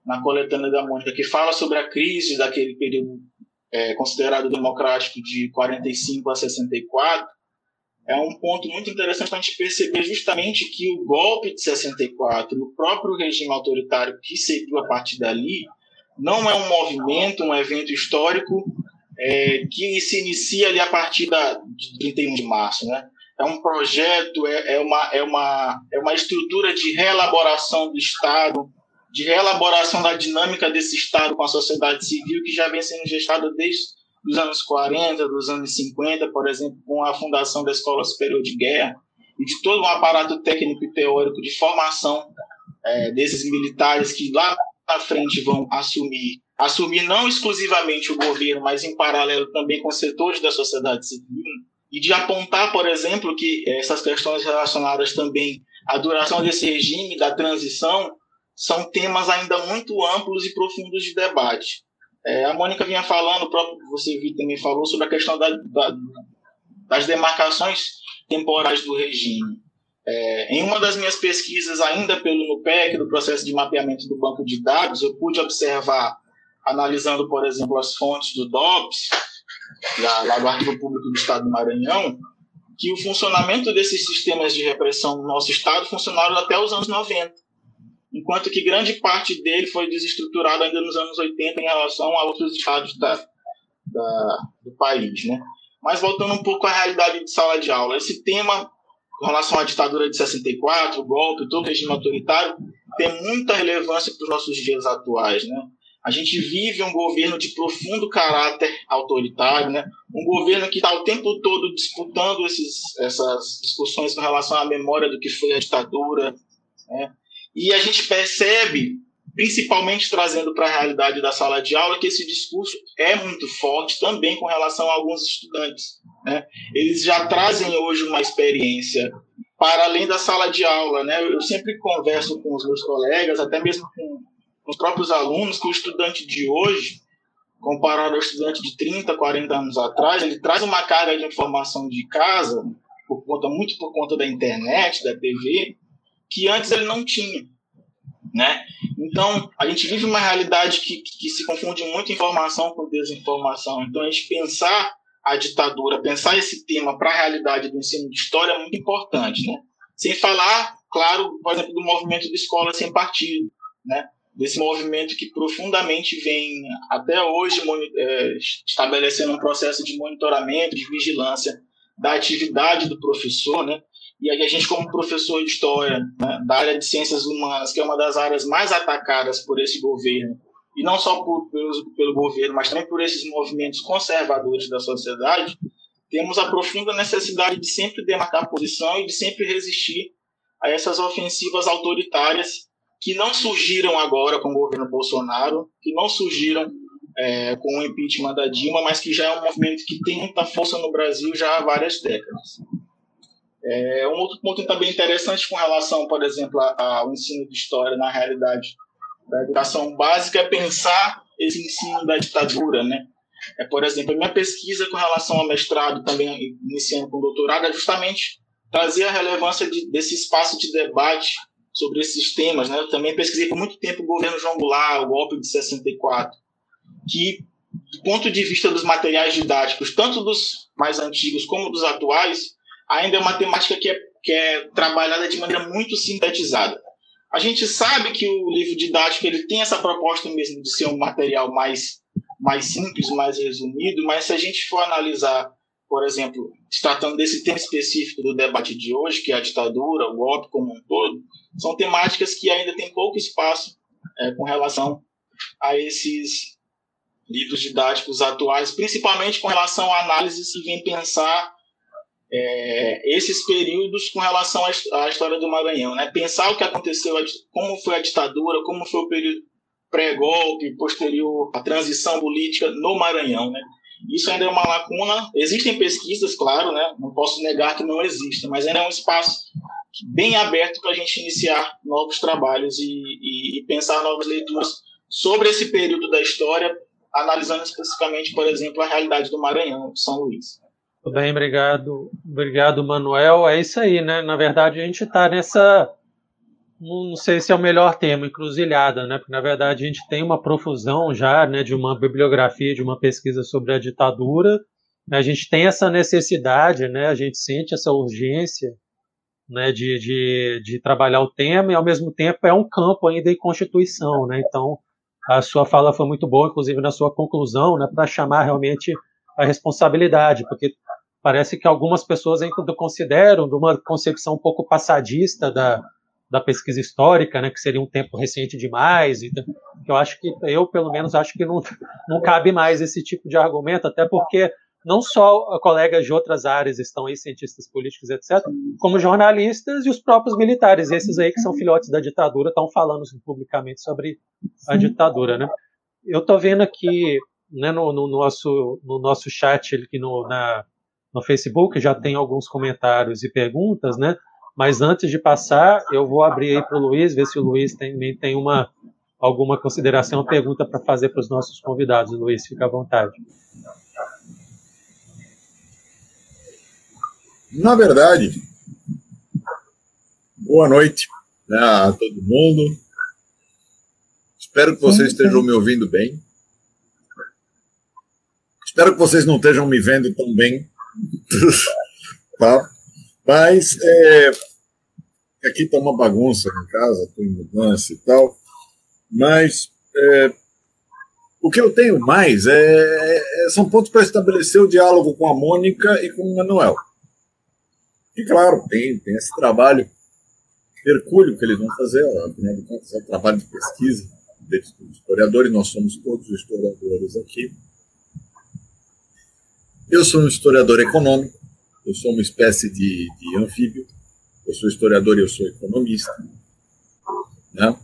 na coletânea da Mônica, que fala sobre a crise daquele período é, considerado democrático de 45 a 64, é um ponto muito interessante para a gente perceber justamente que o golpe de 64, o próprio regime autoritário que seguiu a partir dali, não é um movimento, um evento histórico é, que se inicia ali a partir da, de 31 de março. Né? É um projeto, é, é, uma, é, uma, é uma estrutura de reelaboração do Estado, de reelaboração da dinâmica desse Estado com a sociedade civil que já vem sendo gestada desde os anos 40, dos anos 50, por exemplo, com a fundação da Escola Superior de Guerra e de todo um aparato técnico e teórico de formação é, desses militares que lá na frente vão assumir, assumir não exclusivamente o governo, mas em paralelo também com setores da sociedade civil, e de apontar, por exemplo, que essas questões relacionadas também à duração desse regime, da transição, são temas ainda muito amplos e profundos de debate. É, a Mônica vinha falando, o próprio você também falou sobre a questão da, da, das demarcações temporais do regime. É, em uma das minhas pesquisas, ainda pelo NUPEC, do processo de mapeamento do banco de dados, eu pude observar, analisando, por exemplo, as fontes do DOPS, lá, lá do Arquivo Público do Estado do Maranhão, que o funcionamento desses sistemas de repressão no nosso Estado funcionaram até os anos 90 enquanto que grande parte dele foi desestruturado ainda nos anos 80 em relação a outros estados da, da, do país. Né? Mas voltando um pouco à realidade de sala de aula, esse tema com relação à ditadura de 64, o golpe, todo o regime autoritário, tem muita relevância para os nossos dias atuais. Né? A gente vive um governo de profundo caráter autoritário, né? um governo que está o tempo todo disputando esses, essas discussões com relação à memória do que foi a ditadura, né? E a gente percebe, principalmente trazendo para a realidade da sala de aula, que esse discurso é muito forte também com relação a alguns estudantes. Né? Eles já trazem hoje uma experiência para além da sala de aula. Né? Eu sempre converso com os meus colegas, até mesmo com os próprios alunos, que o estudante de hoje, comparado ao estudante de 30, 40 anos atrás, ele traz uma carga de informação de casa, por conta, muito por conta da internet, da TV, que antes ele não tinha. Né? Então, a gente vive uma realidade que, que se confunde muito informação com desinformação. Então, a gente pensar a ditadura, pensar esse tema para a realidade do ensino de história é muito importante. Né? Sem falar, claro, por exemplo, do movimento de escola sem partido, né? desse movimento que profundamente vem até hoje é, estabelecendo um processo de monitoramento, de vigilância da atividade do professor, né? E aí a gente, como professor de história né, da área de ciências humanas, que é uma das áreas mais atacadas por esse governo, e não só por, pelo, pelo governo, mas também por esses movimentos conservadores da sociedade, temos a profunda necessidade de sempre demarcar posição e de sempre resistir a essas ofensivas autoritárias que não surgiram agora com o governo Bolsonaro, que não surgiram é, com o impeachment da Dilma, mas que já é um movimento que tem muita força no Brasil já há várias décadas. É, um outro ponto também interessante com relação, por exemplo, ao ensino de história na realidade da educação básica é pensar esse ensino da ditadura, né? É, por exemplo, a minha pesquisa com relação ao mestrado, também iniciando com doutorado, é justamente trazer a relevância de, desse espaço de debate sobre esses temas. Né? Eu também pesquisei por muito tempo o governo João Goulart, o golpe de 64, que, do ponto de vista dos materiais didáticos, tanto dos mais antigos como dos atuais, ainda é uma temática que é, que é trabalhada de maneira muito sintetizada. A gente sabe que o livro didático ele tem essa proposta mesmo de ser um material mais, mais simples, mais resumido, mas se a gente for analisar, por exemplo, tratando desse tema específico do debate de hoje, que é a ditadura, o golpe como um todo, são temáticas que ainda têm pouco espaço é, com relação a esses livros didáticos atuais, principalmente com relação a análises que vêm pensar é, esses períodos com relação à, história do Maranhão, né? Pensar o que aconteceu, como foi a ditadura, como foi o período pré-golpe, posterior à transição política no Maranhão, né? Isso ainda é uma lacuna. Existem pesquisas, claro, né? Não posso negar que não existem, mas ainda é um espaço bem aberto para a gente iniciar novos trabalhos e, e, e pensar novas leituras sobre esse período da história, analisando especificamente, por exemplo, a realidade do Maranhão, São Luís. Tudo bem, obrigado. Obrigado, Manuel. É isso aí, né? Na verdade, a gente está nessa. Não sei se é o melhor termo, encruzilhada, né? Porque, na verdade, a gente tem uma profusão já né, de uma bibliografia, de uma pesquisa sobre a ditadura. A gente tem essa necessidade, né? A gente sente essa urgência né, de, de, de trabalhar o tema e, ao mesmo tempo, é um campo ainda em constituição, né? Então, a sua fala foi muito boa, inclusive na sua conclusão, né, para chamar realmente a responsabilidade, porque parece que algumas pessoas ainda consideram de uma concepção um pouco passadista da, da pesquisa histórica, né, que seria um tempo recente demais, e que eu acho que eu pelo menos acho que não, não cabe mais esse tipo de argumento, até porque não só colegas de outras áreas estão aí, cientistas políticos, etc., como jornalistas e os próprios militares, esses aí que são filhotes da ditadura, estão falando publicamente sobre a ditadura, né? Eu estou vendo aqui, né, no, no, nosso, no nosso chat aqui no, na, no Facebook já tem alguns comentários e perguntas, né? Mas antes de passar, eu vou abrir aí para o Luiz, ver se o Luiz também tem uma alguma consideração, pergunta para fazer para os nossos convidados. Luiz, fica à vontade. Na verdade, boa noite né, a todo mundo. Espero que vocês estejam me ouvindo bem. Espero que vocês não estejam me vendo tão bem tá? Mas é, aqui está uma bagunça em casa, estou em mudança e tal. Mas é, o que eu tenho mais é, é são pontos para estabelecer o diálogo com a Mônica e com o Manuel. E claro, tem, tem esse trabalho hercúleo que eles vão fazer, afinal de contas, é um trabalho de pesquisa como historiadores, nós somos todos historiadores aqui. Eu sou um historiador econômico, eu sou uma espécie de, de anfíbio, eu sou historiador e eu sou economista. Né?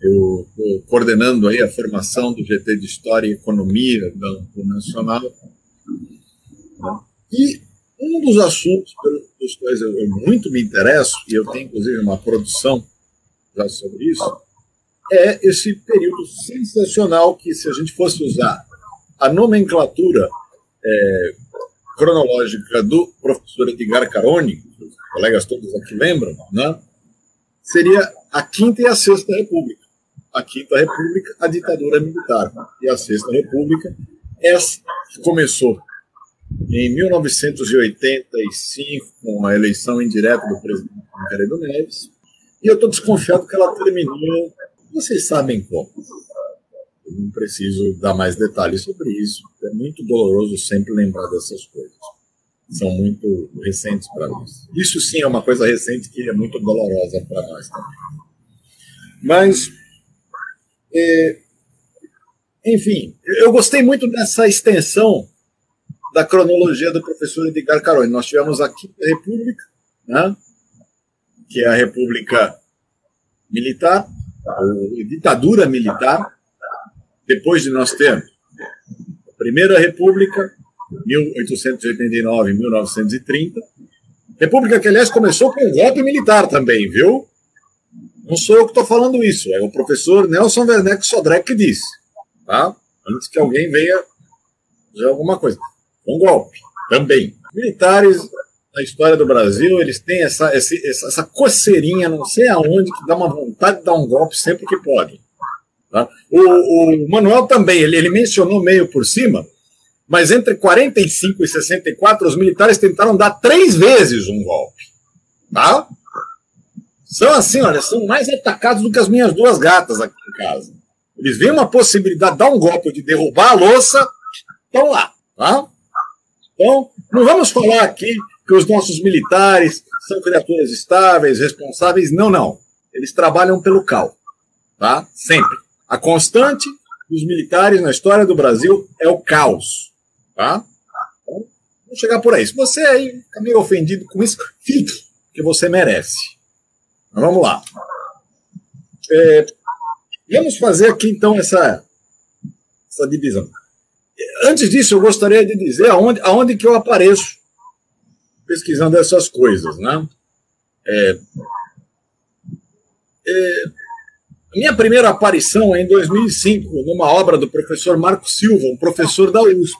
Eu estou coordenando aí a formação do GT de História e Economia do Nacional. Né? E um dos assuntos pelos quais eu, eu muito me interesso, e eu tenho inclusive uma produção já sobre isso, é esse período sensacional que, se a gente fosse usar a nomenclatura é, cronológica do professor Edgar Caroni, os colegas todos aqui lembram, né? seria a Quinta e a Sexta República. A Quinta República, a ditadura militar, e a Sexta República, essa que começou em 1985, com a eleição indireta do presidente Tancredo Neves, e eu estou desconfiado que ela terminou, vocês sabem como não preciso dar mais detalhes sobre isso. É muito doloroso sempre lembrar dessas coisas. São muito recentes para nós. Isso sim é uma coisa recente que é muito dolorosa para nós também. Mas, é, enfim, eu gostei muito dessa extensão da cronologia do professor Edgar Caroni. Nós tivemos aqui a República, né, que é a República Militar, a ditadura militar, depois de nós termos Primeira República, 1889 1930. República que, aliás, começou com um golpe militar também, viu? Não sou eu que estou falando isso, é o professor Nelson Werneck Sodré que disse, tá? Antes que alguém venha dizer alguma coisa. Um golpe, também. Militares, na história do Brasil, eles têm essa, essa, essa coceirinha, não sei aonde, que dá uma vontade de dar um golpe sempre que podem. Tá? O, o, Manuel também, ele, ele mencionou meio por cima, mas entre 45 e 64, os militares tentaram dar três vezes um golpe. Tá? São assim, olha, são mais atacados do que as minhas duas gatas aqui em casa. Eles veem uma possibilidade de dar um golpe, de derrubar a louça, estão lá. Tá? Então, não vamos falar aqui que os nossos militares são criaturas estáveis, responsáveis. Não, não. Eles trabalham pelo cal. Tá? Sempre. A constante dos militares na história do Brasil é o caos. Tá? Então, vamos chegar por aí. Se você aí fica meio ofendido com isso, fique, que você merece. Mas vamos lá. É, vamos fazer aqui então essa, essa divisão. Antes disso, eu gostaria de dizer aonde, aonde que eu apareço pesquisando essas coisas, né? É, é, minha primeira aparição é em 2005, numa obra do professor Marco Silva, um professor da USP,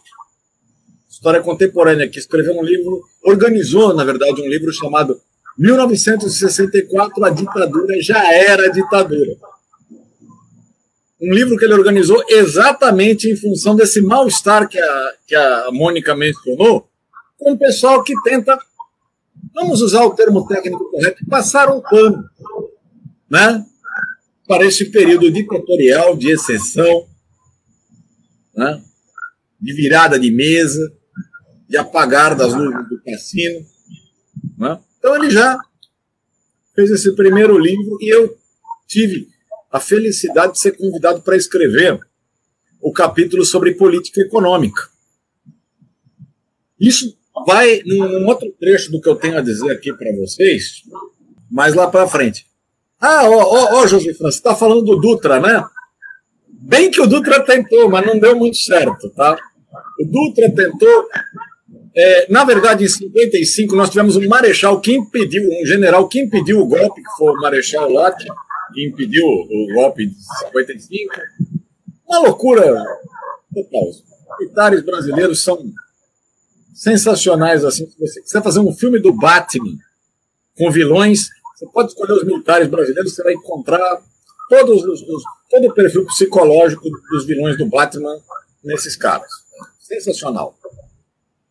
História Contemporânea, que escreveu um livro, organizou, na verdade, um livro chamado 1964, a ditadura já era ditadura. Um livro que ele organizou exatamente em função desse mal-estar que a, que a Mônica mencionou, com o pessoal que tenta, vamos usar o termo técnico correto, passar um pano né, para esse período ditatorial de exceção, né, de virada de mesa, de apagar das luzes do cassino. Né? Então ele já fez esse primeiro livro e eu tive a felicidade de ser convidado para escrever o capítulo sobre política econômica. Isso vai num outro trecho do que eu tenho a dizer aqui para vocês, mais lá para frente. Ah, ó, ó, ó José França, você está falando do Dutra, né? Bem que o Dutra tentou, mas não deu muito certo, tá? O Dutra tentou é, na verdade, em 55, nós tivemos um marechal que impediu, um general que impediu o golpe, que foi o Marechal Lott, que impediu o golpe de 55. Uma loucura total. Os militares brasileiros são sensacionais. assim. Se você quiser fazer um filme do Batman com vilões, você pode escolher os militares brasileiros, você vai encontrar todos os, os, todo o perfil psicológico dos vilões do Batman nesses caras. Sensacional.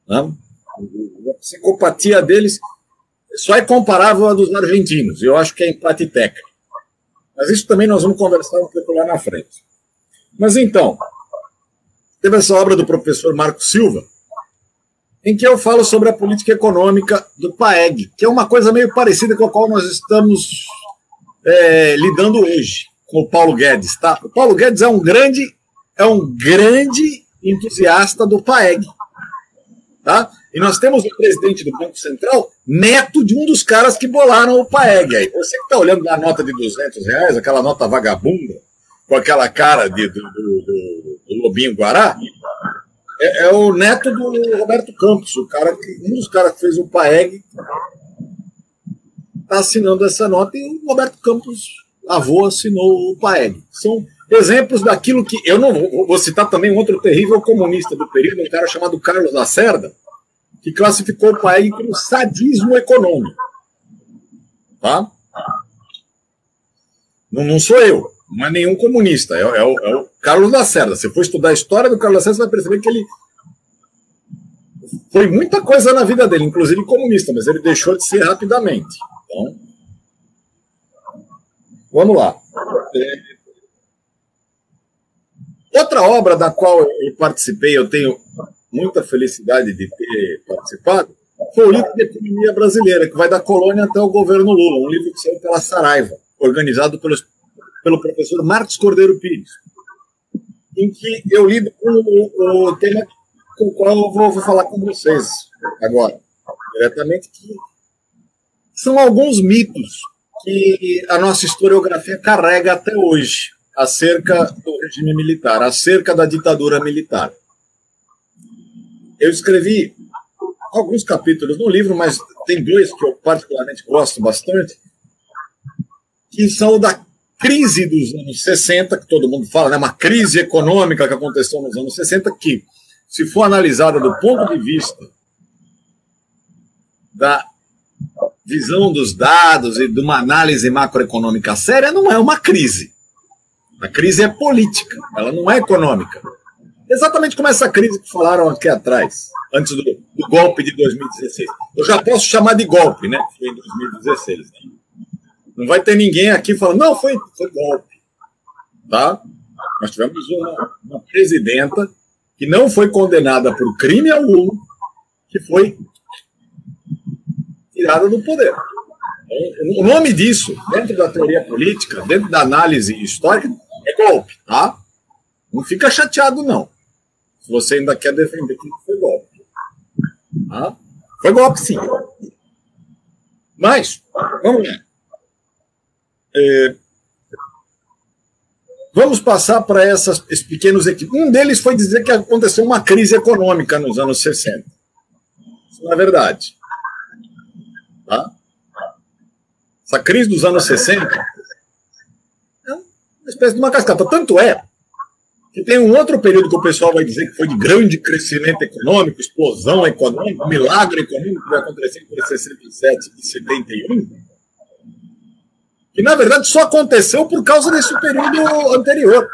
Né? A psicopatia deles só é comparável à dos argentinos. Eu acho que é empate técnico. Mas isso também nós vamos conversar um pouco lá na frente. Mas então, teve essa obra do professor Marco Silva, em que eu falo sobre a política econômica do PAEG, que é uma coisa meio parecida com a qual nós estamos é, lidando hoje com o Paulo Guedes. Tá? O Paulo Guedes é um grande, é um grande entusiasta do PAEG. Tá? E nós temos o presidente do Banco Central, neto de um dos caras que bolaram o PAEG. Aí você que está olhando a nota de 200 reais, aquela nota vagabunda, com aquela cara de, do, do, do, do Lobinho Guará, é, é, o neto do Roberto Campos, o cara que, um dos caras que fez o PAEG, está assinando essa nota e o Roberto Campos, avô, assinou o PAEG. São exemplos daquilo que. Eu não vou, vou citar também um outro terrível comunista do período, um cara chamado Carlos Lacerda, que classificou o país como sadismo econômico. Tá? Não, não sou eu, não é nenhum comunista, é, é, é o Carlos Lacerda. Se for estudar a história do Carlos Lacerda, você vai perceber que ele foi muita coisa na vida dele, inclusive comunista, mas ele deixou de ser rapidamente. Então, vamos lá. É, Outra obra da qual eu participei, eu tenho muita felicidade de ter participado, foi o livro de Economia Brasileira, que vai da colônia até o governo Lula, um livro que saiu pela Saraiva, organizado pelos, pelo professor Marcos Cordeiro Pires, em que eu lido com o, o tema com o qual eu vou, vou falar com vocês agora, diretamente, que são alguns mitos que a nossa historiografia carrega até hoje acerca do regime militar, acerca da ditadura militar. eu escrevi alguns capítulos no livro, mas tem dois que eu particularmente gosto bastante, que são da crise dos anos 60, que todo mundo fala, né? uma crise econômica que aconteceu nos anos 60, que, se for analisada do ponto de vista da visão dos dados e de uma análise macroeconômica séria, não é uma crise. A crise é política, ela não é econômica. Exatamente como essa crise que falaram aqui atrás, antes do, do golpe de 2016. Eu já posso chamar de golpe, né? Foi em 2016. Né? Não vai ter ninguém aqui falando, não, foi, foi golpe. Tá? Nós tivemos uma, uma presidenta que não foi condenada por crime algum, que foi tirada do poder. O nome disso, dentro da teoria política, dentro da análise histórica, é golpe, tá? Não fica chateado, não. Se você ainda quer defender que foi golpe. Tá? Foi golpe, sim. Mas, vamos lá. É, vamos passar para esses pequenos equipes. Um deles foi dizer que aconteceu uma crise econômica nos anos 60. Isso não é verdade. Tá? Essa crise dos anos 60 é uma espécie de uma cascata. Tanto é que tem um outro período que o pessoal vai dizer que foi de grande crescimento econômico, explosão econômica, milagre econômico que vai acontecer entre 67 e 71, que na verdade só aconteceu por causa desse período anterior.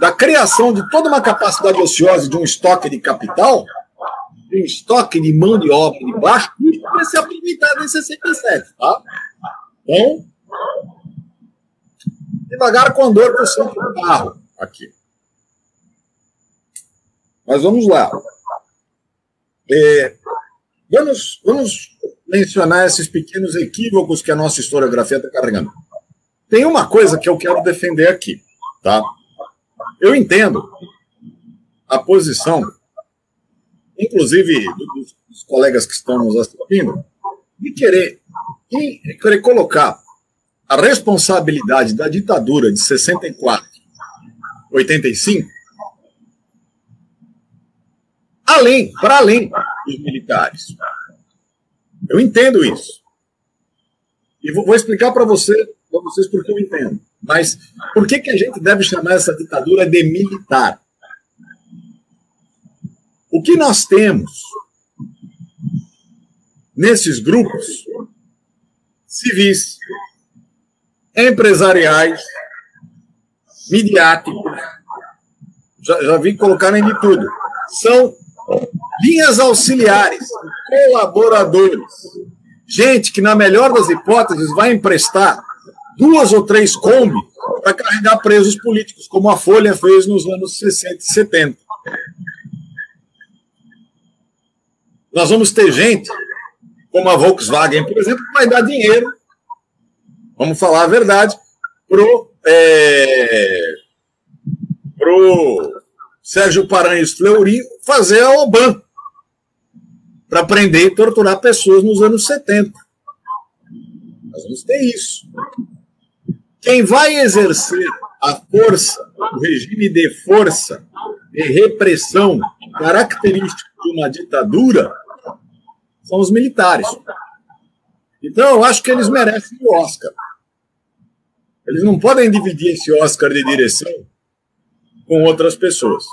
Da criação de toda uma capacidade ociosa de um estoque de capital, de um estoque de mão de obra de baixo custo para ser aproveitado em 67. Tá? Então, devagar com dor por cento do carro aqui. Mas vamos lá. É, vamos, vamos mencionar esses pequenos equívocos que a nossa historiografia está carregando. Tem uma coisa que eu quero defender aqui, tá? Eu entendo a posição, inclusive dos, dos colegas que estão nos assistindo, de querer, de querer colocar a responsabilidade da ditadura de 64, 85, além, para além dos militares. Eu entendo isso. E vou, explicar para você, para vocês por que eu entendo. Mas por que, que a gente deve chamar essa ditadura de militar? O que nós temos nesses grupos civis, empresariais, midiáticos, já, já vi colocar em de tudo, são linhas auxiliares, colaboradores, gente que, na melhor das hipóteses, vai emprestar duas ou três Kombi para carregar presos políticos, como a Folha fez nos anos 60 e 70. Nós vamos ter gente, como a Volkswagen, por exemplo, que vai dar dinheiro, vamos falar a verdade, pro, é, pro Sérgio Paranhos Fleury fazer a OBAN para prender e torturar pessoas nos anos 70. Nós vamos ter isso. Quem vai exercer a força, o regime de força, de repressão característico de uma ditadura, são os militares. Então, eu acho que eles merecem o Oscar. Eles não podem dividir esse Oscar de direção com outras pessoas.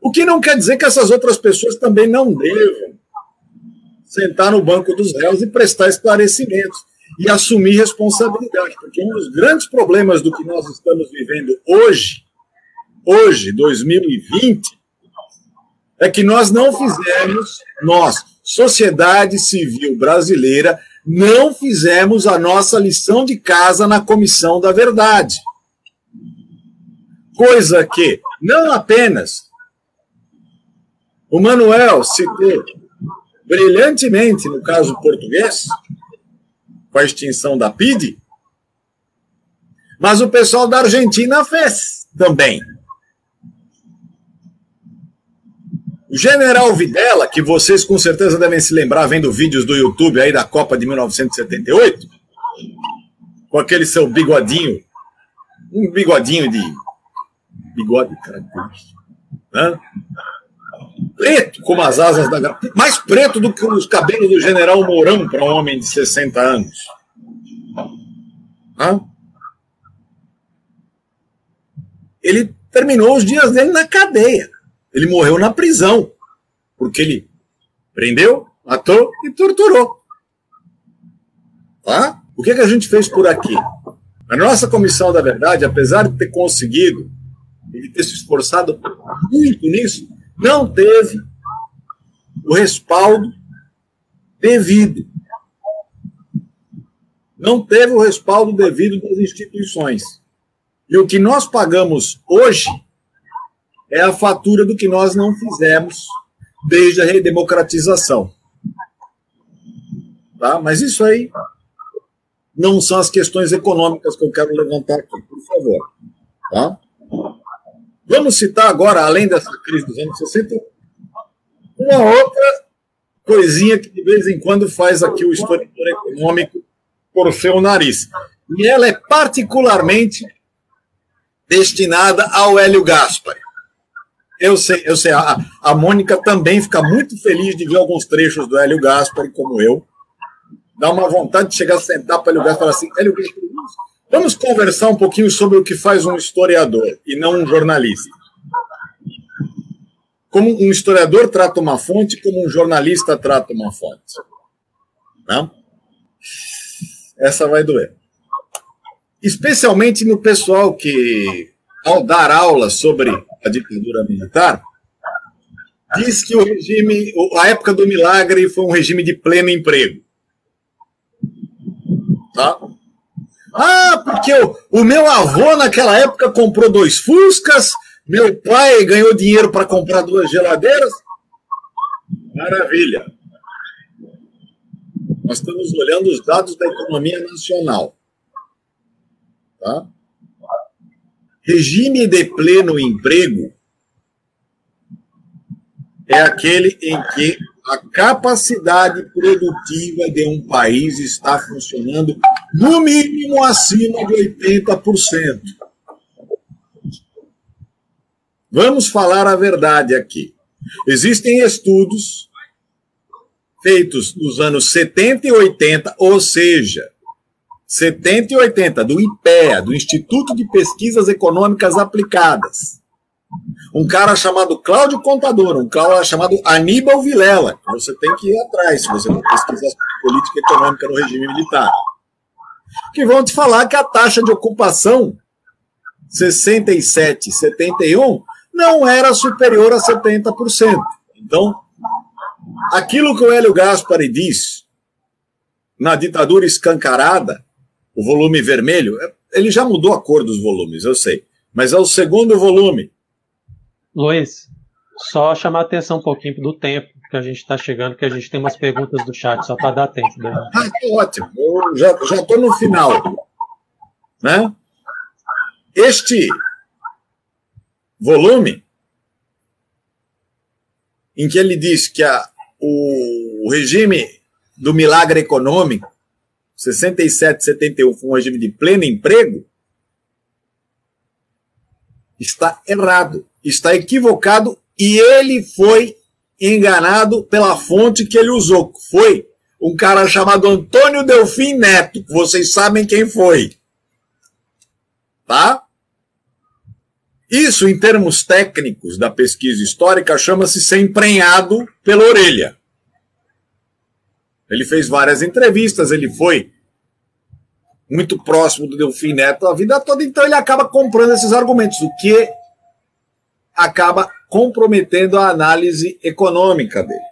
O que não quer dizer que essas outras pessoas também não devam sentar no banco dos réus e prestar esclarecimentos e assumir responsabilidade, porque um dos grandes problemas do que nós estamos vivendo hoje, hoje, 2020, é que nós não fizemos, nós, sociedade civil brasileira, não fizemos a nossa lição de casa na comissão da verdade. Coisa que não apenas o Manuel citou brilhantemente, no caso português, com a extinção da PID, mas o pessoal da Argentina fez também. O general Videla, que vocês com certeza devem se lembrar vendo vídeos do YouTube aí da Copa de 1978, com aquele seu bigodinho, um bigodinho de bigode característico, né? preto como as asas da mais preto do que os cabelos do general Mourão para um homem de 60 anos. Hã? Ele terminou os dias dele na cadeia. Ele morreu na prisão, porque ele prendeu, matou e torturou. Tá? O que, que a gente fez por aqui? A nossa comissão da verdade, apesar de ter conseguido, de ter se esforçado muito nisso, não teve o respaldo devido. Não teve o respaldo devido das instituições. E o que nós pagamos hoje é a fatura do que nós não fizemos desde a redemocratização. Tá? Mas isso aí não são as questões econômicas que eu quero levantar aqui, por favor. Tá? Vamos citar agora, além dessa crise dos anos 60, uma outra coisinha que de vez em quando faz aqui o historiador econômico por seu nariz. E ela é particularmente destinada ao Hélio Gaspar. Eu sei, eu sei, a, a Mônica também fica muito feliz de ver alguns trechos do Hélio Gaspar, como eu. Dá uma vontade de chegar a sentar para o Hélio Gaspar e falar assim: Hélio Gaspar, Vamos conversar um pouquinho sobre o que faz um historiador e não um jornalista. Como um historiador trata uma fonte, como um jornalista trata uma fonte. Não? Essa vai doer. Especialmente no pessoal que, ao dar aula sobre a ditadura militar, diz que o regime, a época do milagre foi um regime de pleno emprego. Tá? Ah, porque o, o meu avô naquela época comprou dois Fuscas, meu pai ganhou dinheiro para comprar duas geladeiras. Maravilha. Nós estamos olhando os dados da economia nacional. Tá? Regime de pleno emprego é aquele em que a capacidade produtiva de um país está funcionando no mínimo acima de 80%. Vamos falar a verdade aqui. Existem estudos feitos nos anos 70 e 80, ou seja, 70 e 80, do IPEA, do Instituto de Pesquisas Econômicas Aplicadas um cara chamado Cláudio Contador, um cara chamado Aníbal Vilela, você tem que ir atrás se você for pesquisar política econômica no regime militar. Que vão te falar que a taxa de ocupação 67, 71 não era superior a 70%. Então, aquilo que o Hélio Gaspari diz na ditadura escancarada, o volume vermelho, ele já mudou a cor dos volumes, eu sei, mas é o segundo volume Luiz, só chamar a atenção um pouquinho do tempo que a gente está chegando, que a gente tem umas perguntas do chat, só para dar tempo. Né? Ah, que ótimo. Eu já estou no final. Né? Este volume, em que ele diz que a, o, o regime do milagre econômico, 67, 71, foi um regime de pleno emprego, está errado está equivocado e ele foi enganado pela fonte que ele usou. Foi um cara chamado Antônio Delfim Neto, vocês sabem quem foi. Tá? Isso, em termos técnicos da pesquisa histórica, chama-se ser emprenhado pela orelha. Ele fez várias entrevistas, ele foi muito próximo do Delfim Neto a vida toda, então ele acaba comprando esses argumentos, o que acaba comprometendo a análise econômica dele.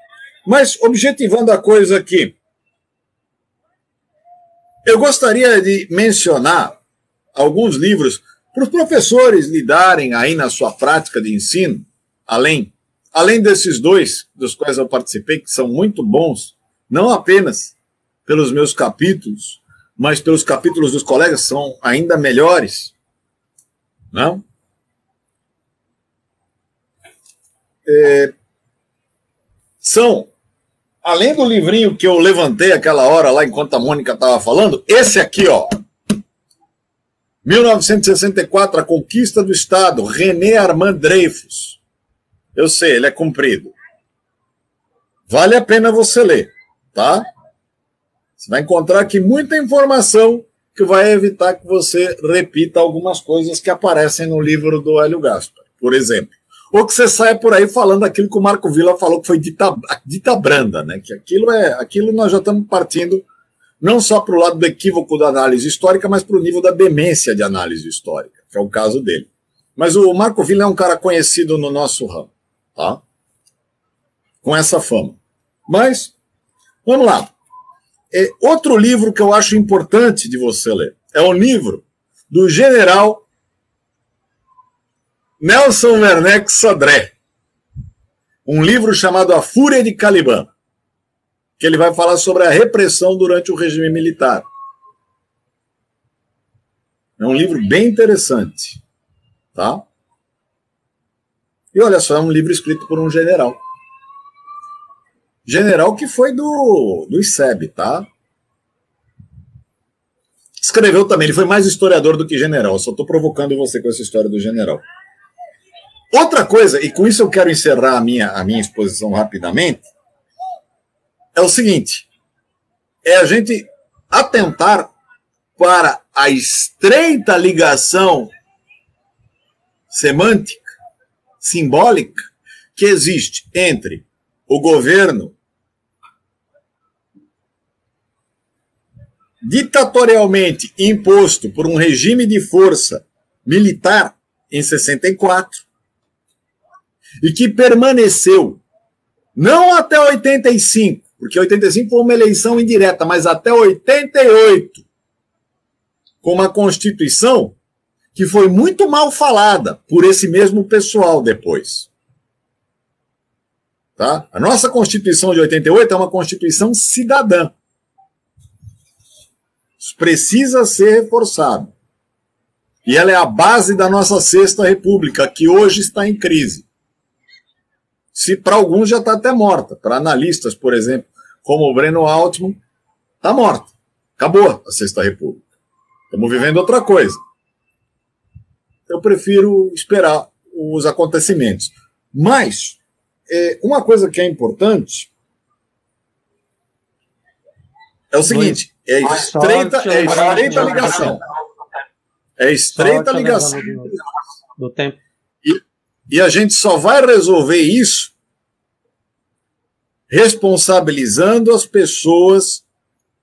Mas, objetivando a coisa aqui, eu gostaria de mencionar alguns livros para os professores lidarem aí na sua prática de ensino, além, além desses dois dos quais eu participei, que são muito bons, não apenas pelos meus capítulos, mas pelos capítulos dos colegas, são ainda melhores. Não? é, são, além do livrinho que eu levantei aquela hora lá enquanto a Mônica estava falando, esse aqui, ó. 1964, A Conquista do Estado, René Armand Dreyfus. Eu sei, ele é comprido. Vale a pena você ler, tá? Você vai encontrar aqui muita informação que vai evitar que você repita algumas coisas que aparecem no livro do Hélio Gaspar, por exemplo. Ou que você saia por aí falando aquilo que o Marco Villa falou que foi dita, dita branda, né? Que aquilo é, aquilo nós já estamos partindo não só para o lado do equívoco da análise histórica, mas para o nível da demência de análise histórica, que é o caso dele. Mas o Marco Villa é um cara conhecido no nosso ramo, tá? Com essa fama. Mas, vamos lá. É, outro livro que eu acho importante de você ler é o livro do general Nelson Werneck Sodré. Um livro chamado A Fúria de Caliban, que ele vai falar sobre a repressão durante o regime militar. É um livro bem interessante, tá? E olha só, é um livro escrito por um general. General que foi do, do ICEB, tá? Escreveu também, ele foi mais historiador do que general. Só estou provocando você com essa história do general. Outra coisa, e com isso eu quero encerrar a minha, a minha exposição rapidamente, é o seguinte: é a gente atentar para a estreita ligação semântica, simbólica, que existe entre o governo ditatorialmente imposto por um regime de força militar em 64 e que permaneceu não até 85, porque 85 foi uma eleição indireta, mas até 88 com uma constituição que foi muito mal falada por esse mesmo pessoal depois. Tá? A nossa Constituição de 88 é uma Constituição cidadã. Precisa ser reforçado. E ela é a base da nossa Sexta República, que hoje está em crise. Se para alguns já está até morta. Para analistas, por exemplo, como o Breno Altman, está morta. Acabou a Sexta República. Estamos vivendo outra coisa. Eu prefiro esperar os acontecimentos. Mas é, uma coisa que é importante é o seguinte: é estreita, é estreita ligação. É estreita ligação. Do tempo. E, e a gente só vai resolver isso responsabilizando as pessoas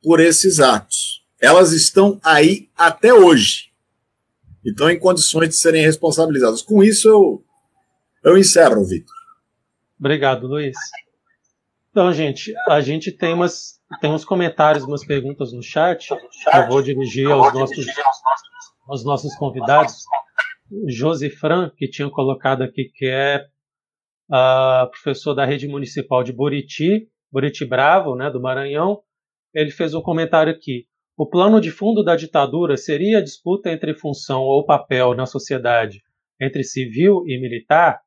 por esses atos. Elas estão aí até hoje. E estão em condições de serem responsabilizadas. Com isso, eu, eu encerro, Vitor. Obrigado, Luiz. Então, gente, a gente tem umas tem uns comentários, umas perguntas no chat. Eu vou dirigir aos nossos, aos nossos convidados. Josi Fran, que tinha colocado aqui, que é uh, professor da rede municipal de Buriti, Buriti Bravo, né, do Maranhão. Ele fez um comentário aqui. O plano de fundo da ditadura seria a disputa entre função ou papel na sociedade entre civil e militar?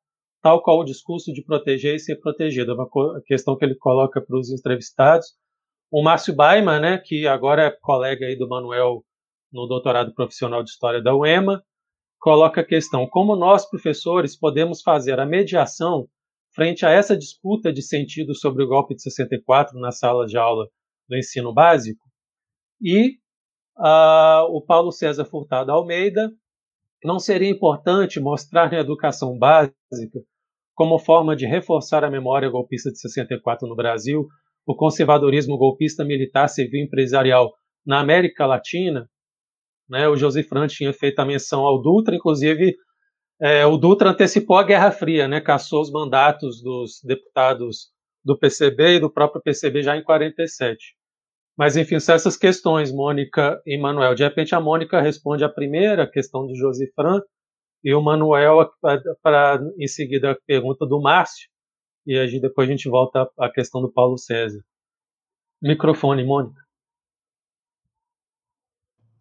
tal qual o discurso de proteger e ser protegido. É uma questão que ele coloca para os entrevistados. O Márcio Baiman, né, que agora é colega aí do Manuel no doutorado profissional de História da UEMA, coloca a questão: como nós, professores, podemos fazer a mediação frente a essa disputa de sentido sobre o golpe de 64 na sala de aula do ensino básico? E uh, o Paulo César Furtado Almeida, não seria importante mostrar na educação básica como forma de reforçar a memória golpista de 64 no Brasil, o conservadorismo golpista militar civil empresarial na América Latina, né, o José Fran tinha feito a menção ao Dutra, inclusive é, o Dutra antecipou a Guerra Fria, né, caçou os mandatos dos deputados do PCB e do próprio PCB já em 47. Mas, enfim, são essas questões, Mônica e Manuel. De repente, a Mônica responde a primeira questão do José Fran, e o Manuel em seguida a pergunta do Márcio e aí depois a gente volta à questão do Paulo César. Microfone, Mônica.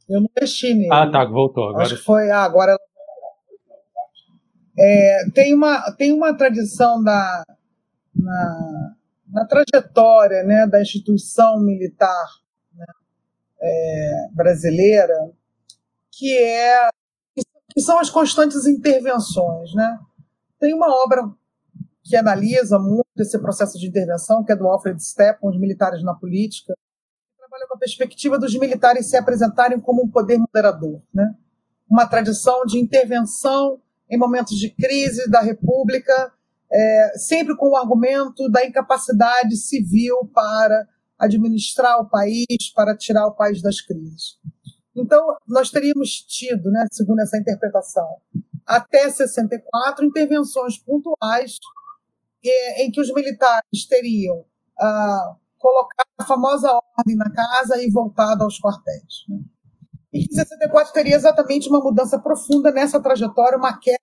Eu não mexi nele. Ah, tá, voltou. Agora... Acho que foi. Ah, agora. É, tem, uma, tem uma tradição da, na, na trajetória né, da instituição militar né, é, brasileira que é que são as constantes intervenções. Né? Tem uma obra que analisa muito esse processo de intervenção, que é do Alfred Stepan, os militares na política, trabalha com a perspectiva dos militares se apresentarem como um poder moderador, né? uma tradição de intervenção em momentos de crise da República, é, sempre com o argumento da incapacidade civil para administrar o país, para tirar o país das crises. Então, nós teríamos tido, né, segundo essa interpretação, até 64 intervenções pontuais em que os militares teriam ah, colocado a famosa ordem na casa e voltado aos quartéis. Né? E que 64 teria exatamente uma mudança profunda nessa trajetória, uma queda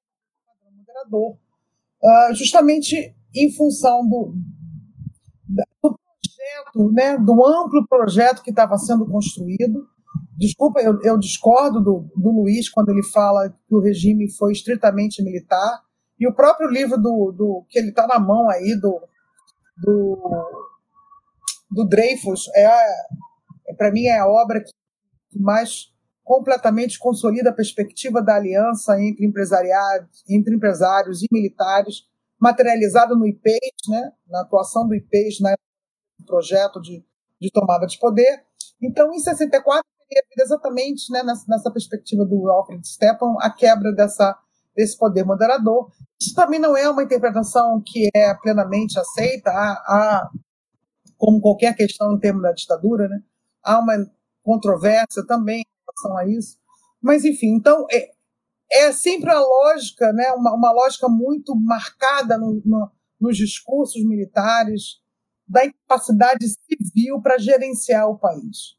do moderador, ah, justamente em função do, do projeto, né, do amplo projeto que estava sendo construído. Desculpa, eu, eu discordo do, do Luiz quando ele fala que o regime foi estritamente militar. E o próprio livro do, do que ele está na mão aí do, do, do Dreyfus é, é para mim é a obra que mais completamente consolida a perspectiva da aliança entre empresariados, entre empresários e militares, materializada no IPES, né, na atuação do IPES no projeto de, de tomada de poder. Então, em 64, teria exatamente né, nessa, nessa perspectiva do Alfred Stepan a quebra dessa desse poder moderador. Isso também não é uma interpretação que é plenamente aceita, há, há como qualquer questão em termos da ditadura, né, há uma controvérsia também em relação a isso. Mas, enfim, então, é, é sempre a lógica, né, uma, uma lógica muito marcada no, no, nos discursos militares da incapacidade civil para gerenciar o país.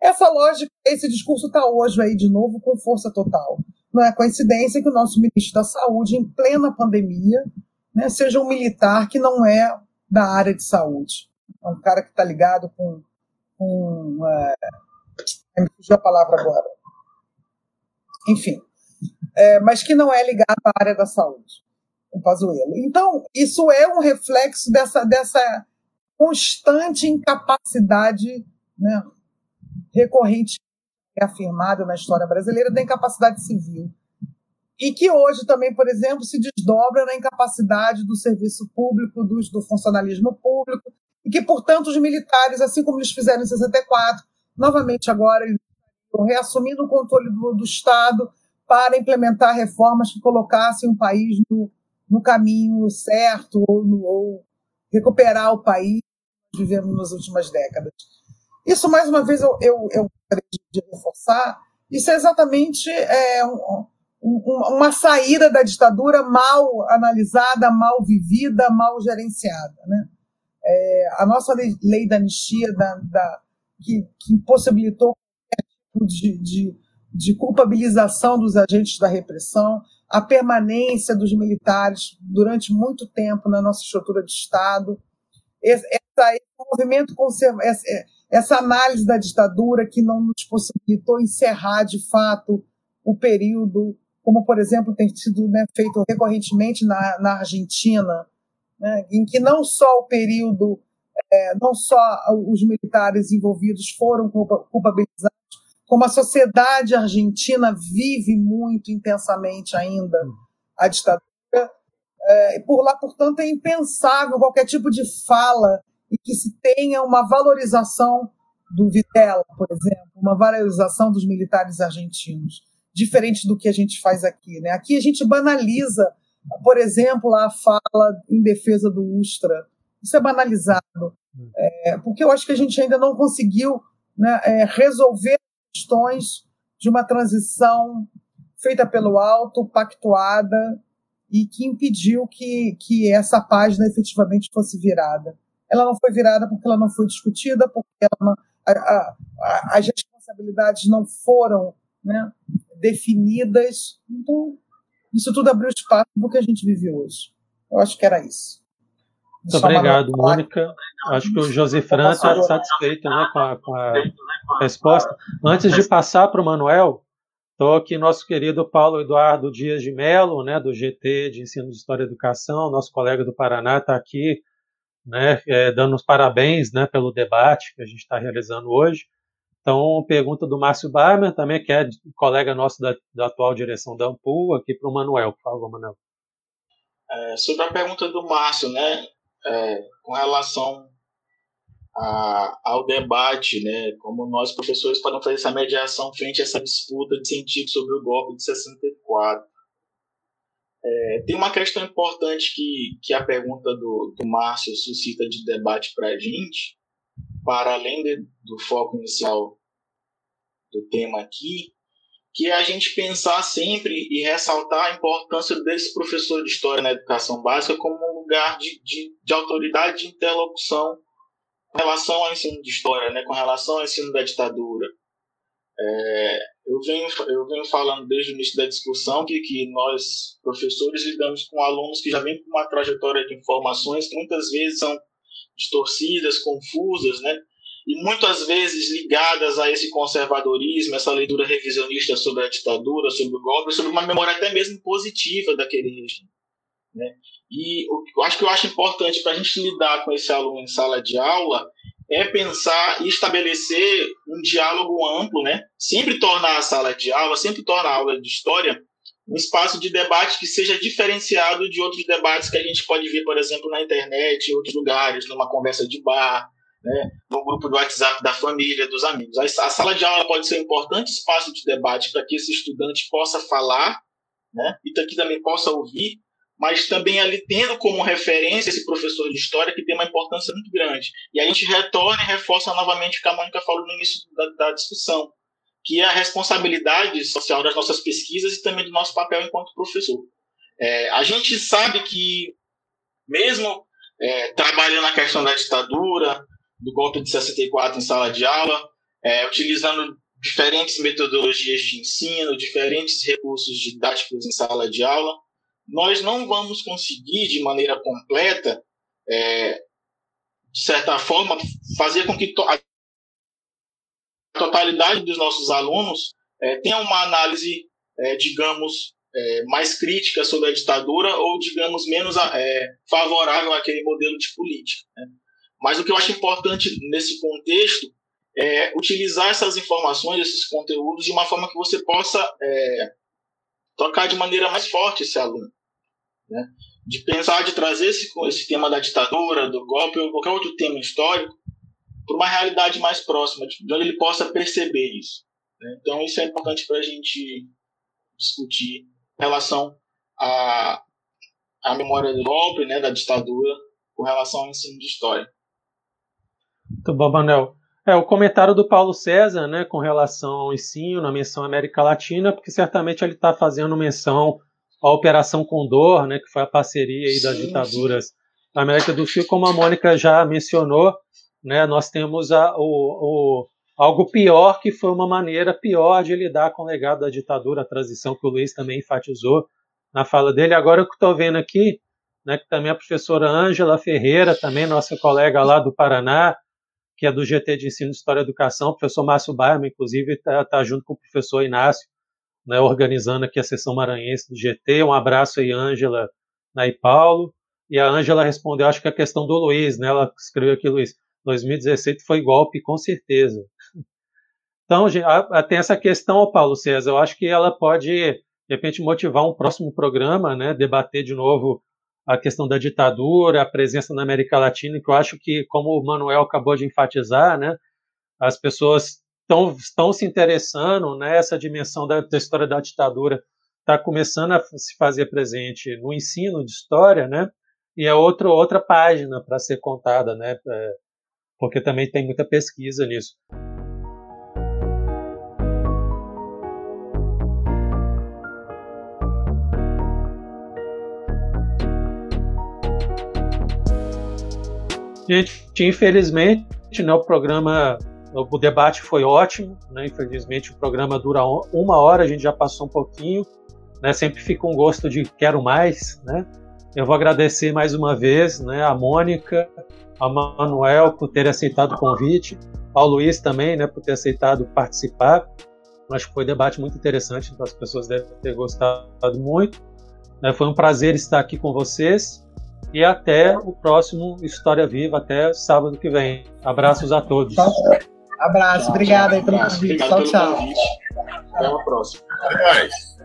Essa lógica, esse discurso está hoje aí de novo com força total. Não é coincidência que o nosso ministro da Saúde, em plena pandemia, né, seja um militar que não é da área de saúde. É um cara que está ligado com. com é... Me fugiu a palavra agora. Enfim. É, mas que não é ligado à área da saúde, o Pazuello. Então, isso é um reflexo dessa, dessa constante incapacidade né, recorrente afirmada na história brasileira da incapacidade civil. E que hoje também, por exemplo, se desdobra na incapacidade do serviço público, do, do funcionalismo público, e que, portanto, os militares, assim como eles fizeram em 64, novamente agora eles estão reassumindo o controle do, do Estado para implementar reformas que colocassem o país no, no caminho certo ou, no, ou recuperar o país que vivemos nas últimas décadas. Isso, mais uma vez, eu, eu, eu de reforçar, isso é exatamente é, um, um, uma saída da ditadura mal analisada, mal vivida, mal gerenciada. Né? É, a nossa lei, lei da anistia, da, da, que, que impossibilitou tipo de, de, de culpabilização dos agentes da repressão, a permanência dos militares durante muito tempo na nossa estrutura de Estado, esse, esse movimento conservador, essa análise da ditadura que não nos possibilitou encerrar de fato o período, como por exemplo tem sido né, feito recorrentemente na, na Argentina, né, em que não só o período, é, não só os militares envolvidos foram culpabilizados, como a sociedade argentina vive muito intensamente ainda a ditadura. É, por lá, portanto, é impensável qualquer tipo de fala e que se tenha uma valorização do Videla, por exemplo, uma valorização dos militares argentinos, diferente do que a gente faz aqui. Né? Aqui a gente banaliza, por exemplo, a fala em defesa do Ustra. Isso é banalizado, é, porque eu acho que a gente ainda não conseguiu né, é, resolver questões de uma transição feita pelo alto, pactuada, e que impediu que, que essa página efetivamente fosse virada ela não foi virada porque ela não foi discutida, porque não, a, a, a, as responsabilidades não foram né, definidas. Então, isso tudo abriu espaço para o que a gente vive hoje. Eu acho que era isso. Muito obrigado, Mônica. Acho que o José Fran está satisfeito né, com, a, com a resposta. Antes de passar para o Manuel, estou aqui nosso querido Paulo Eduardo Dias de Mello, né, do GT de Ensino de História e Educação, nosso colega do Paraná, está aqui né, é, dando os parabéns né, pelo debate que a gente está realizando hoje. Então, pergunta do Márcio Barman, também, que é colega nosso da, da atual direção da Ampul, aqui para o Manuel. Por favor, Manuel. É, sobre a pergunta do Márcio, né, é, com relação a, ao debate, né, como nós professores podemos fazer essa mediação frente a essa disputa de sentido sobre o golpe de 64. É, tem uma questão importante que, que a pergunta do, do Márcio suscita de debate para a gente, para além de, do foco inicial do tema aqui, que é a gente pensar sempre e ressaltar a importância desse professor de história na educação básica como um lugar de, de, de autoridade de interlocução com relação ao ensino de história, né, com relação ao ensino da ditadura. É, eu, venho, eu venho falando desde o início da discussão que, que nós, professores, lidamos com alunos que já vêm com uma trajetória de informações que muitas vezes são distorcidas, confusas, né? e muitas vezes ligadas a esse conservadorismo, essa leitura revisionista sobre a ditadura, sobre o golpe, sobre uma memória até mesmo positiva daquele regime. Né? E eu acho que eu acho importante para a gente lidar com esse aluno em sala de aula é pensar e estabelecer um diálogo amplo, né? Sempre tornar a sala de aula, sempre tornar a aula de história um espaço de debate que seja diferenciado de outros debates que a gente pode ver, por exemplo, na internet, em outros lugares, numa conversa de bar, né, no grupo do WhatsApp da família, dos amigos. A sala de aula pode ser um importante espaço de debate para que esse estudante possa falar, né, e que também possa ouvir, mas também ali tendo como referência esse professor de história que tem uma importância muito grande. E a gente retorna e reforça novamente o que a Mônica falou no início da, da discussão, que é a responsabilidade social das nossas pesquisas e também do nosso papel enquanto professor. É, a gente sabe que, mesmo é, trabalhando na questão da ditadura, do golpe de 64 em sala de aula, é, utilizando diferentes metodologias de ensino, diferentes recursos didáticos em sala de aula, nós não vamos conseguir, de maneira completa, é, de certa forma, fazer com que a totalidade dos nossos alunos é, tenha uma análise, é, digamos, é, mais crítica sobre a ditadura ou, digamos, menos é, favorável àquele modelo de política. Né? Mas o que eu acho importante nesse contexto é utilizar essas informações, esses conteúdos, de uma forma que você possa é, tocar de maneira mais forte esse aluno. Né? De pensar, de trazer esse, esse tema da ditadura, do golpe ou qualquer outro tema histórico para uma realidade mais próxima, de onde ele possa perceber isso. Né? Então, isso é importante para a gente discutir em relação à, à memória do golpe, né, da ditadura, com relação ao ensino de história. Muito bom, Manel. É, o comentário do Paulo César, né, com relação ao ensino na menção América Latina, porque certamente ele está fazendo menção à Operação Condor, né, que foi a parceria aí das sim, ditaduras sim. da América do Sul, como a Mônica já mencionou, né, nós temos a, o, o, algo pior, que foi uma maneira pior de lidar com o legado da ditadura, a transição que o Luiz também enfatizou na fala dele. Agora, o que estou vendo aqui, né, que também a professora Ângela Ferreira, também nossa colega lá do Paraná, que é do GT de Ensino, História e Educação. O professor Márcio Bairro, inclusive, está tá junto com o professor Inácio, né, organizando aqui a sessão maranhense do GT. Um abraço aí, Ângela né, e Paulo. E a Ângela respondeu, acho que a questão do Luiz, né? Ela escreveu aqui, Luiz, 2017 foi golpe, com certeza. Então, tem essa questão, Paulo César, eu acho que ela pode, de repente, motivar um próximo programa, né? Debater de novo a questão da ditadura, a presença na América Latina, que eu acho que, como o Manuel acabou de enfatizar, né, as pessoas estão, estão se interessando nessa né, dimensão da, da história da ditadura, está começando a se fazer presente no ensino de história, né, e é outro, outra página para ser contada, né, porque também tem muita pesquisa nisso. Gente, infelizmente, né, o programa, o debate foi ótimo, né? Infelizmente, o programa dura uma hora, a gente já passou um pouquinho, né? Sempre fica um gosto de quero mais, né? Eu vou agradecer mais uma vez, né, a Mônica, a Manuel por ter aceitado o convite, ao Luiz também, né, por ter aceitado participar. Acho que foi um debate muito interessante, as pessoas devem ter gostado muito. Né? Foi um prazer estar aqui com vocês. E até o próximo História Viva, até sábado que vem. Abraços a todos. Abraço, tchau, obrigado aí pelo convite. Tchau, tchau. Até a próxima. Até mais.